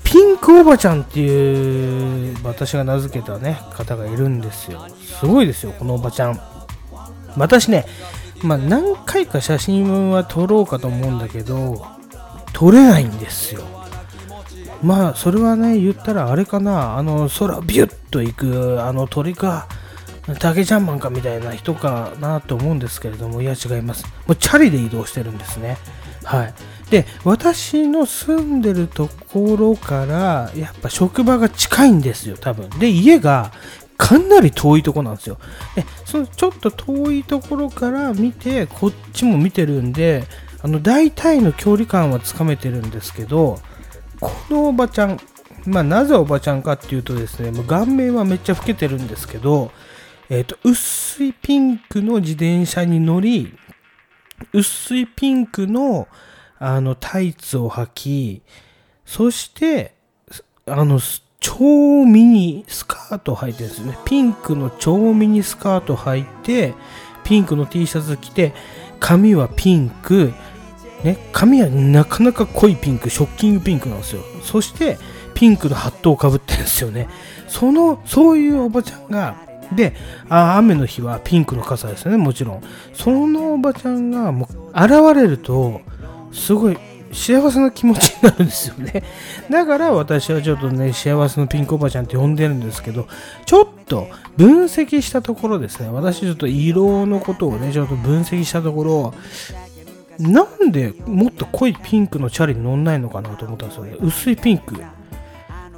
ピンクおばちゃんっていう私が名付けたね方がいるんですよ。すごいですよこのおばちゃん。私ねまあ、何回か写真は撮ろうかと思うんだけど撮れないんですよ。まあそれはね言ったらあれかなあの空ビュッと行くあの鳥か竹ちゃんマンかみたいな人かなと思うんですけれども、いや違います。もうチャリで移動してるんですね。はい。で、私の住んでるところから、やっぱ職場が近いんですよ、多分。で、家がかなり遠いとこなんですよ。で、そのちょっと遠いところから見て、こっちも見てるんで、あの、大体の距離感はつかめてるんですけど、このおばちゃん、まあ、なぜおばちゃんかっていうとですね、もう顔面はめっちゃ老けてるんですけど、えっ、ー、と、薄いピンクの自転車に乗り、薄いピンクの、あの、タイツを履き、そして、あの、超ミニスカート履いてるんですね。ピンクの超ミニスカート履いて、ピンクの T シャツ着て、髪はピンク、ね、髪はなかなか濃いピンク、ショッキングピンクなんですよ。そして、ピンクのハットをかぶってるんですよね。その、そういうおばちゃんが、で、あ雨の日はピンクの傘ですね、もちろん。そのおばちゃんがもう現れると、すごい幸せな気持ちになるんですよね。だから私はちょっとね、幸せのピンクおばちゃんって呼んでるんですけど、ちょっと分析したところですね、私ちょっと色のことをね、ちょっと分析したところ、なんでもっと濃いピンクのチャリに乗んないのかなと思ったんですよね。薄いピンク。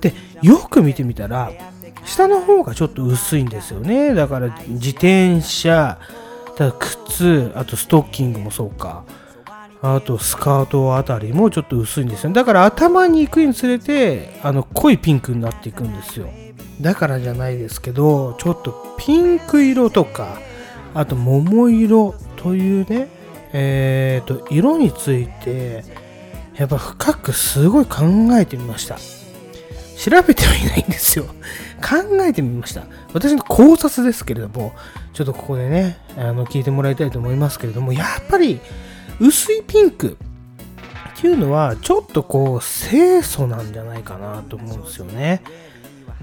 で、よく見てみたら、下の方がちょっと薄いんですよね。だから自転車、だ靴、あとストッキングもそうか。あとスカートあたりもちょっと薄いんですよ。だから頭に行くにつれて、あの濃いピンクになっていくんですよ。だからじゃないですけど、ちょっとピンク色とか、あと桃色というね、えー、と、色について、やっぱ深くすごい考えてみました。調べてはいないんですよ。考えてみました。私の考察ですけれども、ちょっとここでね、あの聞いてもらいたいと思いますけれども、やっぱり薄いピンクっていうのは、ちょっとこう、清楚なんじゃないかなと思うんですよね。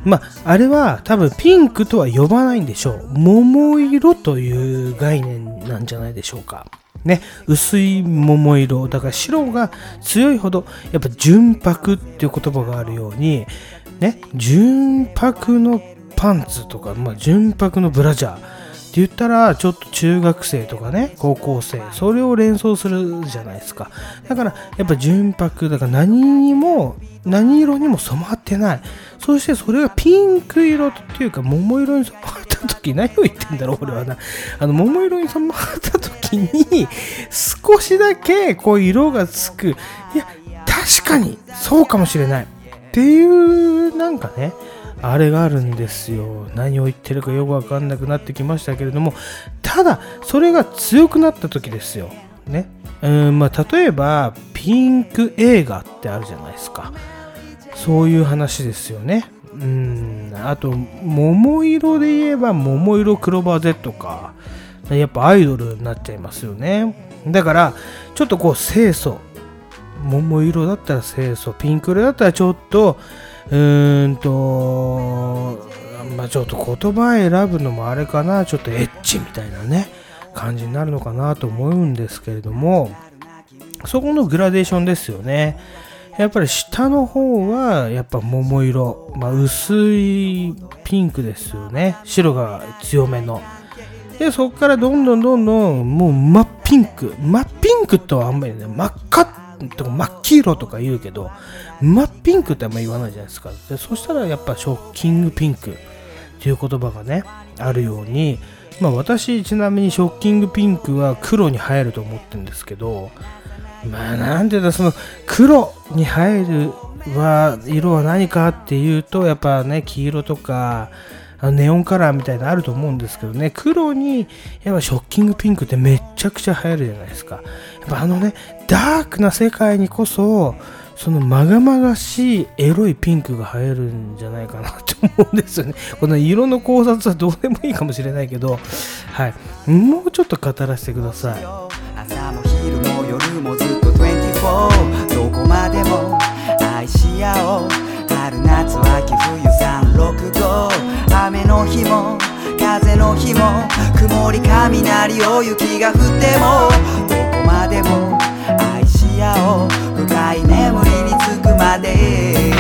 まあ、あれは多分ピンクとは呼ばないんでしょう。桃色という概念なんじゃないでしょうか。ね、薄い桃色、だから白が強いほど、やっぱ純白っていう言葉があるように、ね、純白のパンツとか、まあ、純白のブラジャーって言ったら、ちょっと中学生とかね、高校生、それを連想するじゃないですか。だから、やっぱ純白、だから何にも、何色にも染まってない。そしてそれがピンク色っていうか、桃色に染まった時、何を言ってんだろう、俺はな。あの、桃色に染まった時に、少しだけ、こう、色がつく。いや、確かに、そうかもしれない。ていう、なんかね、あれがあるんですよ。何を言ってるかよくわかんなくなってきましたけれども、ただ、それが強くなった時ですよ。ね。うんまあ、例えば、ピンク映画ってあるじゃないですか。そういう話ですよね。うん、あと、桃色で言えば、桃色クローバー Z か。やっぱアイドルになっちゃいますよね。だから、ちょっとこう、清楚。桃色だったら清楚。ピンク色だったらちょっと、うーんと、まあちょっと言葉選ぶのもあれかな。ちょっとエッチみたいなね、感じになるのかなと思うんですけれども、そこのグラデーションですよね。やっぱり下の方はやっぱ桃色、まあ、薄いピンクですよね白が強めのでそこからどんどんどんどんもう真っピンク真っピンクとはあんまりね真っ赤っとか真っ黄色とか言うけど真っピンクってあんま言わないじゃないですか。でそしたらやっぱショッキングピンクっていう言葉がねあるようにまあ私ちなみにショッキングピンクは黒に入ると思ってるんですけどまあなんていうかその黒に入るは色は何かっていうとやっぱね黄色とかあのネオンカラーみたいなのあると思うんですけどね黒にやっぱショッキングピンクってめちゃくちゃ流行るじゃないですかやっぱあのねダークな世界にこそそのまがまがしいエロいピンクが流行るんじゃないかなと思うんですよね。この色の考察はどうでもいいかもしれないけど、はい。もうちょっと語らせてください。朝も昼も夜もずっと24どこまでも愛し合おう春夏秋冬日も風の日も曇り雷を雪が降ってもどこまでも愛し合おう。深い眠りにつくまで。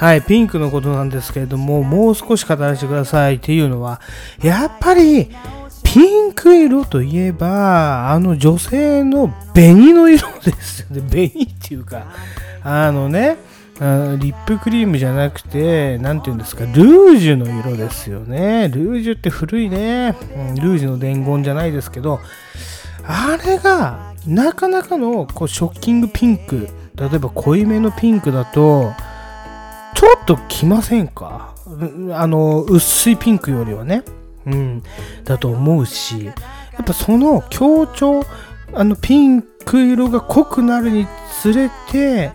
はい、ピンクのことなんですけれども、もう少し語らせてくださいっていうのは、やっぱり、ピンク色といえば、あの女性の紅の色ですよね。紅っていうか、あのね、あリップクリームじゃなくて、なんて言うんですか、ルージュの色ですよね。ルージュって古いね。うん、ルージュの伝言じゃないですけど、あれが、なかなかのこうショッキングピンク、例えば濃いめのピンクだと、ちょっときませんか？あの、薄いピンクよりはね。うん、だと思うし、やっぱその強調、あのピンク色が濃くなるにつれて、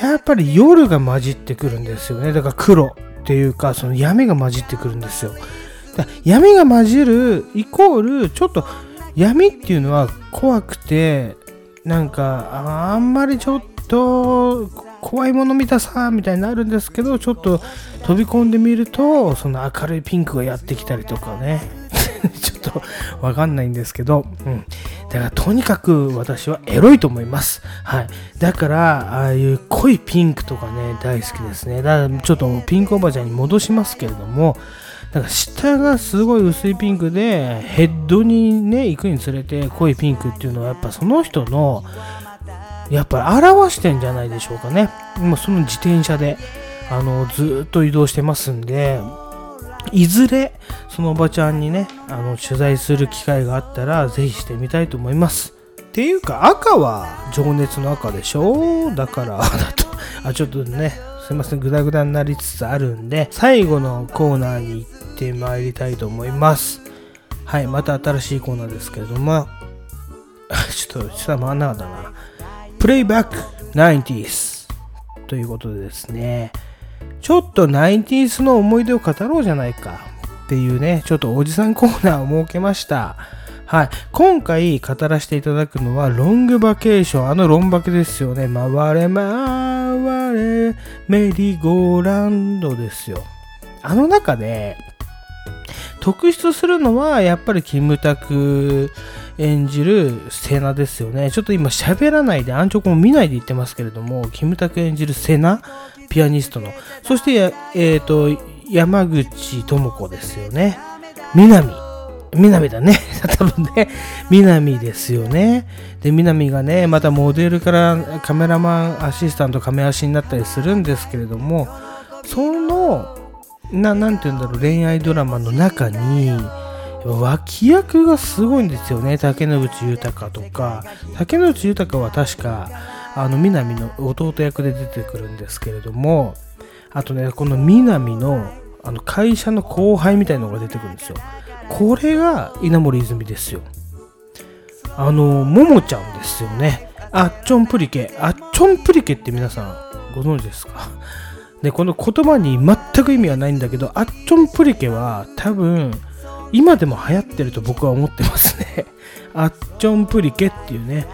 やっぱり夜が混じってくるんですよね。だから黒っていうか、その闇が混じってくるんですよ。だ闇が混じるイコール、ちょっと闇っていうのは怖くて、なんか、あんまりちょっと怖いもの見たさ、みたいになるんですけど、ちょっと飛び込んでみると、その明るいピンクがやってきたりとかね。ちょっとわかんないんですけど、うん。だからとにかく私はエロいと思います。はい。だから、ああいう濃いピンクとかね、大好きですね。だからちょっとピンクおばちゃんに戻しますけれども、だから下がすごい薄いピンクで、ヘッドにね、行くにつれて濃いピンクっていうのはやっぱその人の、やっぱり表してんじゃないでしょうかね。もうその自転車で、あの、ずっと移動してますんで、いずれ、そのおばちゃんにね、あの、取材する機会があったら、ぜひしてみたいと思います。っていうか、赤は情熱の赤でしょだから、だと、あ、ちょっとね、すいません、グダグダになりつつあるんで、最後のコーナーに行ってまいりたいと思います。はい、また新しいコーナーですけれども、ちょっと下回んなかったな。プレイバック 90s ということでですね、ちょっと 90s の思い出を語ろうじゃないかっていうね、ちょっとおじさんコーナーを設けました。はい。今回語らせていただくのは、ロングバケーション。あのロンバケですよね。回れ回れ、メリーゴーランドですよ。あの中で、特筆するのは、やっぱりキムタク演じるセナですよね。ちょっと今喋らないで、アンチョコも見ないで言ってますけれども、キムタク演じるセナピアニストの。そして、えっ、ー、と、山口智子ですよね。南。南だね。多分ね。南ですよね。で、南がね、またモデルからカメラマンアシスタント、カメ足になったりするんですけれども、その、ななんて言うんだろう、恋愛ドラマの中に、脇役がすごいんですよね。竹野内豊とか。竹野内豊は確か、あの南の弟役で出てくるんですけれどもあとねこの南のあの会社の後輩みたいなのが出てくるんですよ。これが稲森泉ですよ。あのももちゃんですよね。あっちょんプリケ。あっちょんプリケって皆さんご存知ですか？でこの言葉に全く意味はないんだけどあっちょんプリケは多分今でも流行ってると僕は思ってますねあっちょんプリケっていうね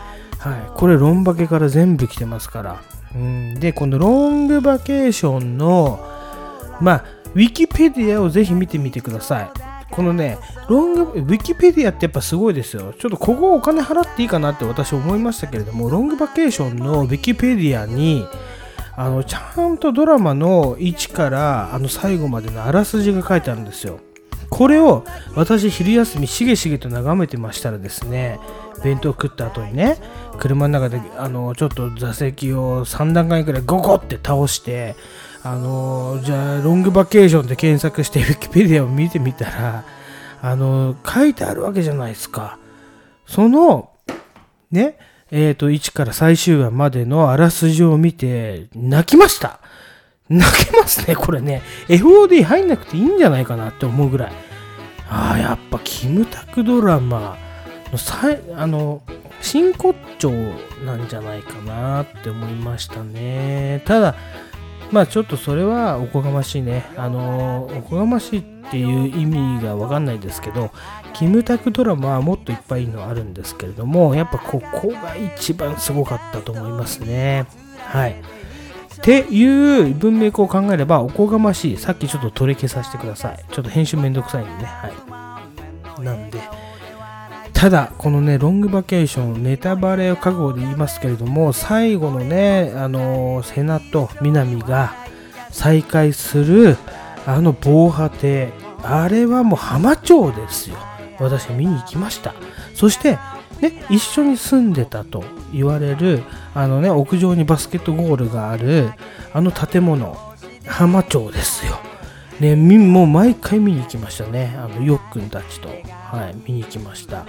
はい、これロンバケから全部来てますから。うん、で、このロングバケーションの、まあ、ウィキペディアをぜひ見てみてください。このね、ロング、ウィキペディアってやっぱすごいですよ。ちょっとここお金払っていいかなって私思いましたけれども、ロングバケーションのウィキペディアに、あの、ちゃんとドラマの1からあの最後までのあらすじが書いてあるんですよ。これを私昼休みしげしげと眺めてましたらですね、弁当食った後にね、車の中であのちょっと座席を3段階ぐらいゴコって倒してあのじゃあロングバケーションで検索してウィキペディアを見てみたらあの書いてあるわけじゃないですかそのねえっ、ー、と1から最終話までのあらすじを見て泣きました。泣けますねこれね。FOD 入んなくていいんじゃないかなって思うぐらい。ああやっぱキムタクドラマの最あの真骨頂なんじゃないかなって思いましたね。ただ、まあちょっとそれはおこがましいね。あのおこがましいっていう意味がわかんないですけど、キムタクドラマはもっといっぱいいいのあるんですけれども、やっぱここが一番すごかったと思いますね。はい。っていう文脈を考えれば、おこがましい。さっきちょっと取り消させてください。ちょっと編集めんどくさいんでね。はい。ただ、このね、ロングバケーション、ネタバレを覚悟で言いますけれども、最後のね、あの瀬名と南が再会する、あの防波堤、あれはもう浜町ですよ。私見に行きました。そして、ね、一緒に住んでたと言われる、あのね、屋上にバスケットゴールがある、あの建物、浜町ですよ。ね、もう毎回見に行きましたね。あの、よっくんたちと、はい、見に行きました。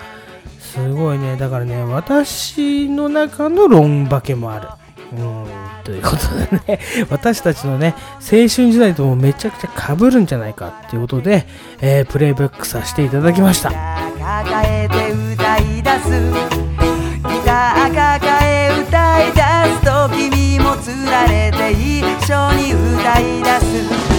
すごいね、だからね、私の中のロンバケもある。うん、ということでね、私たちのね、青春時代ともめちゃくちゃ被るんじゃないかっていうことで、えープレイバックさせていただきました。抱えて歌い出す。ギター抱え歌い出す。と君もつられて一緒に歌い出す。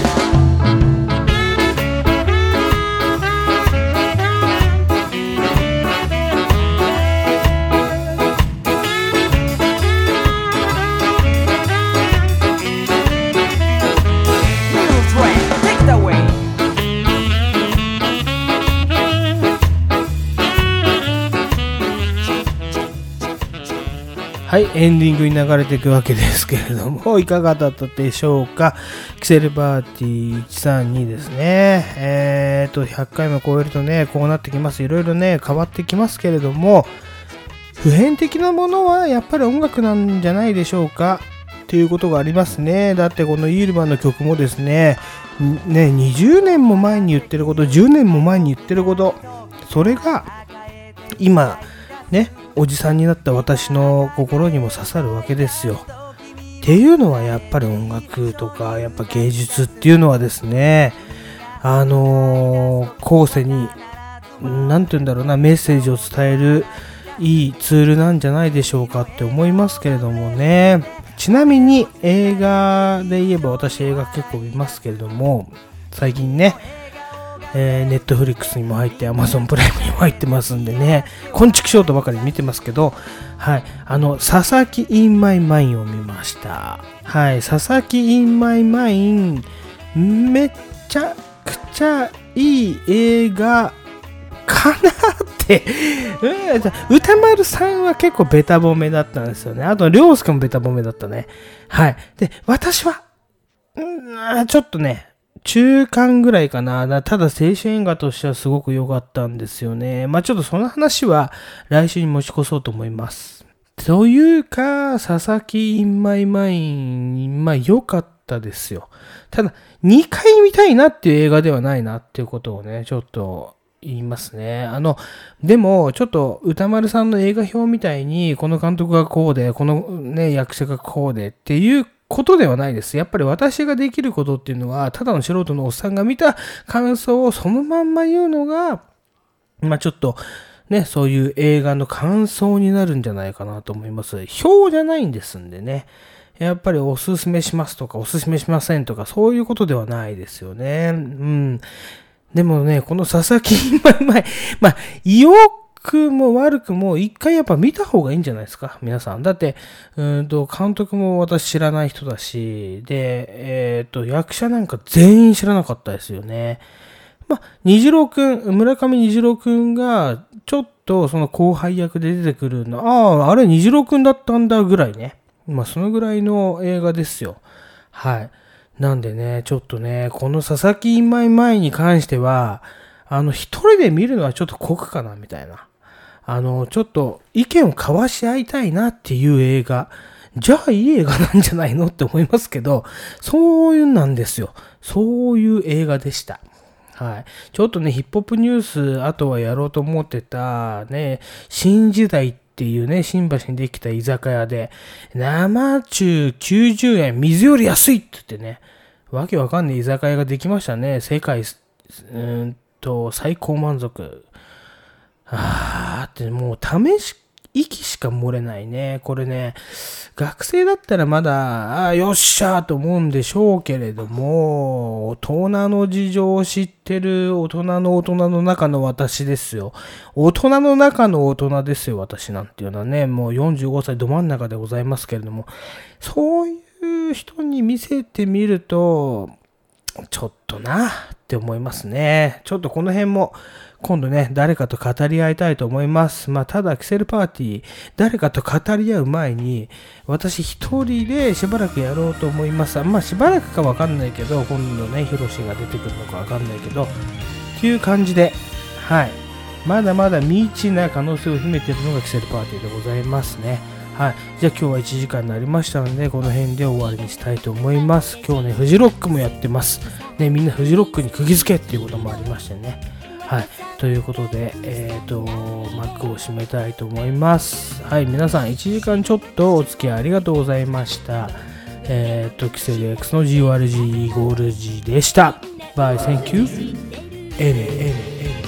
はい、エンディングに流れていくわけですけれども、いかがだったでしょうか？キセルパーティー132ですね。えーと、100回も超えるとね、こうなってきます。いろいろね、変わってきますけれども、普遍的なものはやっぱり音楽なんじゃないでしょうか？っていうことがありますね。だってこのイールマンの曲もですね、ね、20年も前に言ってること、10年も前に言ってること、それが今、ね、おじさんになった私の心にも刺さるわけですよ。っていうのはやっぱり音楽とかやっぱ芸術っていうのはですねあのー後世に何て言うんだろうなメッセージを伝えるいいツールなんじゃないでしょうかって思いますけれどもねちなみに映画で言えば私映画結構見ますけれども最近ねえー、ネットフリックスにも入って Amazon プライムにも入ってますんでね、昆虫ショートばかり見てますけど、はい、あの、佐々木 in my mind を見ました。はい、佐々木 in my mind、めっちゃくちゃいい映画かなって、うん歌丸さんは結構ベタ褒めだったんですよね。あと、りょうすけもベタ褒めだったね。はい。で、私は、うんちょっとね、中間ぐらいかな。ただ青春映画としてはすごく良かったんですよね。まあちょっとその話は来週に持ち越そうと思います。というか、佐々木 in my mind、まあ良かったですよ。ただ、2回見たいなっていう映画ではないなっていうことをね、ちょっと言いますね。あの、でも、ちょっと歌丸さんの映画表みたいに、この監督がこうで、このね、役者がこうでっていうことではないです。やっぱり私ができることっていうのは、ただの素人のおっさんが見た感想をそのまんま言うのが、まあちょっと、ね、そういう映画の感想になるんじゃないかなと思います。表じゃないんですんでね。やっぱりおすすめしますとか、おすすめしませんとか、そういうことではないですよね。うん。でもね、この佐々木 今前、まあ、良くも悪くも一回やっぱ見た方がいいんじゃないですか、皆さん。だって、うんと、監督も私知らない人だし、で、えっ、と、役者なんか全員知らなかったですよね。まあ、虹郎くん、村上虹郎くんが、ちょっとその後輩役で出てくるの、ああ、あれ虹郎くんだったんだぐらいね。まあ、そのぐらいの映画ですよ。はい。なんでね、ちょっとね、この佐々木今井前に関しては、あの、一人で見るのはちょっと酷かな、みたいな。あの、ちょっと意見を交わし合いたいなっていう映画。じゃあいい映画なんじゃないのって思いますけど、そういうなんですよ。そういう映画でした。はい。ちょっとね、ヒップホップニュース、あとはやろうと思ってた、ね、新時代っていうね、新橋にできた居酒屋で、生中90円、水より安いって言ってね、わけわかんない居酒屋ができましたね。世界、うんと、最高満足。あーって、もう試し、息しか漏れないね。これね、学生だったらまだ、あーよっしゃーと思うんでしょうけれども、大人の事情を知ってる大人の大人の中の私ですよ。大人の中の大人ですよ、私なんていうのはね、もう45歳ど真ん中でございますけれども、そういう人に見せてみると、ちょっとなって思いますね。ちょっとこの辺も今度ね、誰かと語り合いたいと思います。まあ、ただ、キセルパーティー、誰かと語り合う前に、私一人でしばらくやろうと思います。まあ、しばらくかわかんないけど、今度ね、ヒロシが出てくるのかわかんないけど、っていう感じで、はい。まだまだ未知な可能性を秘めているのがキセルパーティーでございますね。はい。じゃあ今日は1時間になりましたので、この辺で終わりにしたいと思います。今日ね、フジロックもやってます。ね、みんなフジロックに釘付けっていうこともありましてね。はい。ということで、えっ、と、幕を閉めたいと思います。はい。皆さん、1時間ちょっとお付き合いありがとうございました。えっ、と、キセル X の GORG ゴール G でした。バイ、Thank you. N, N,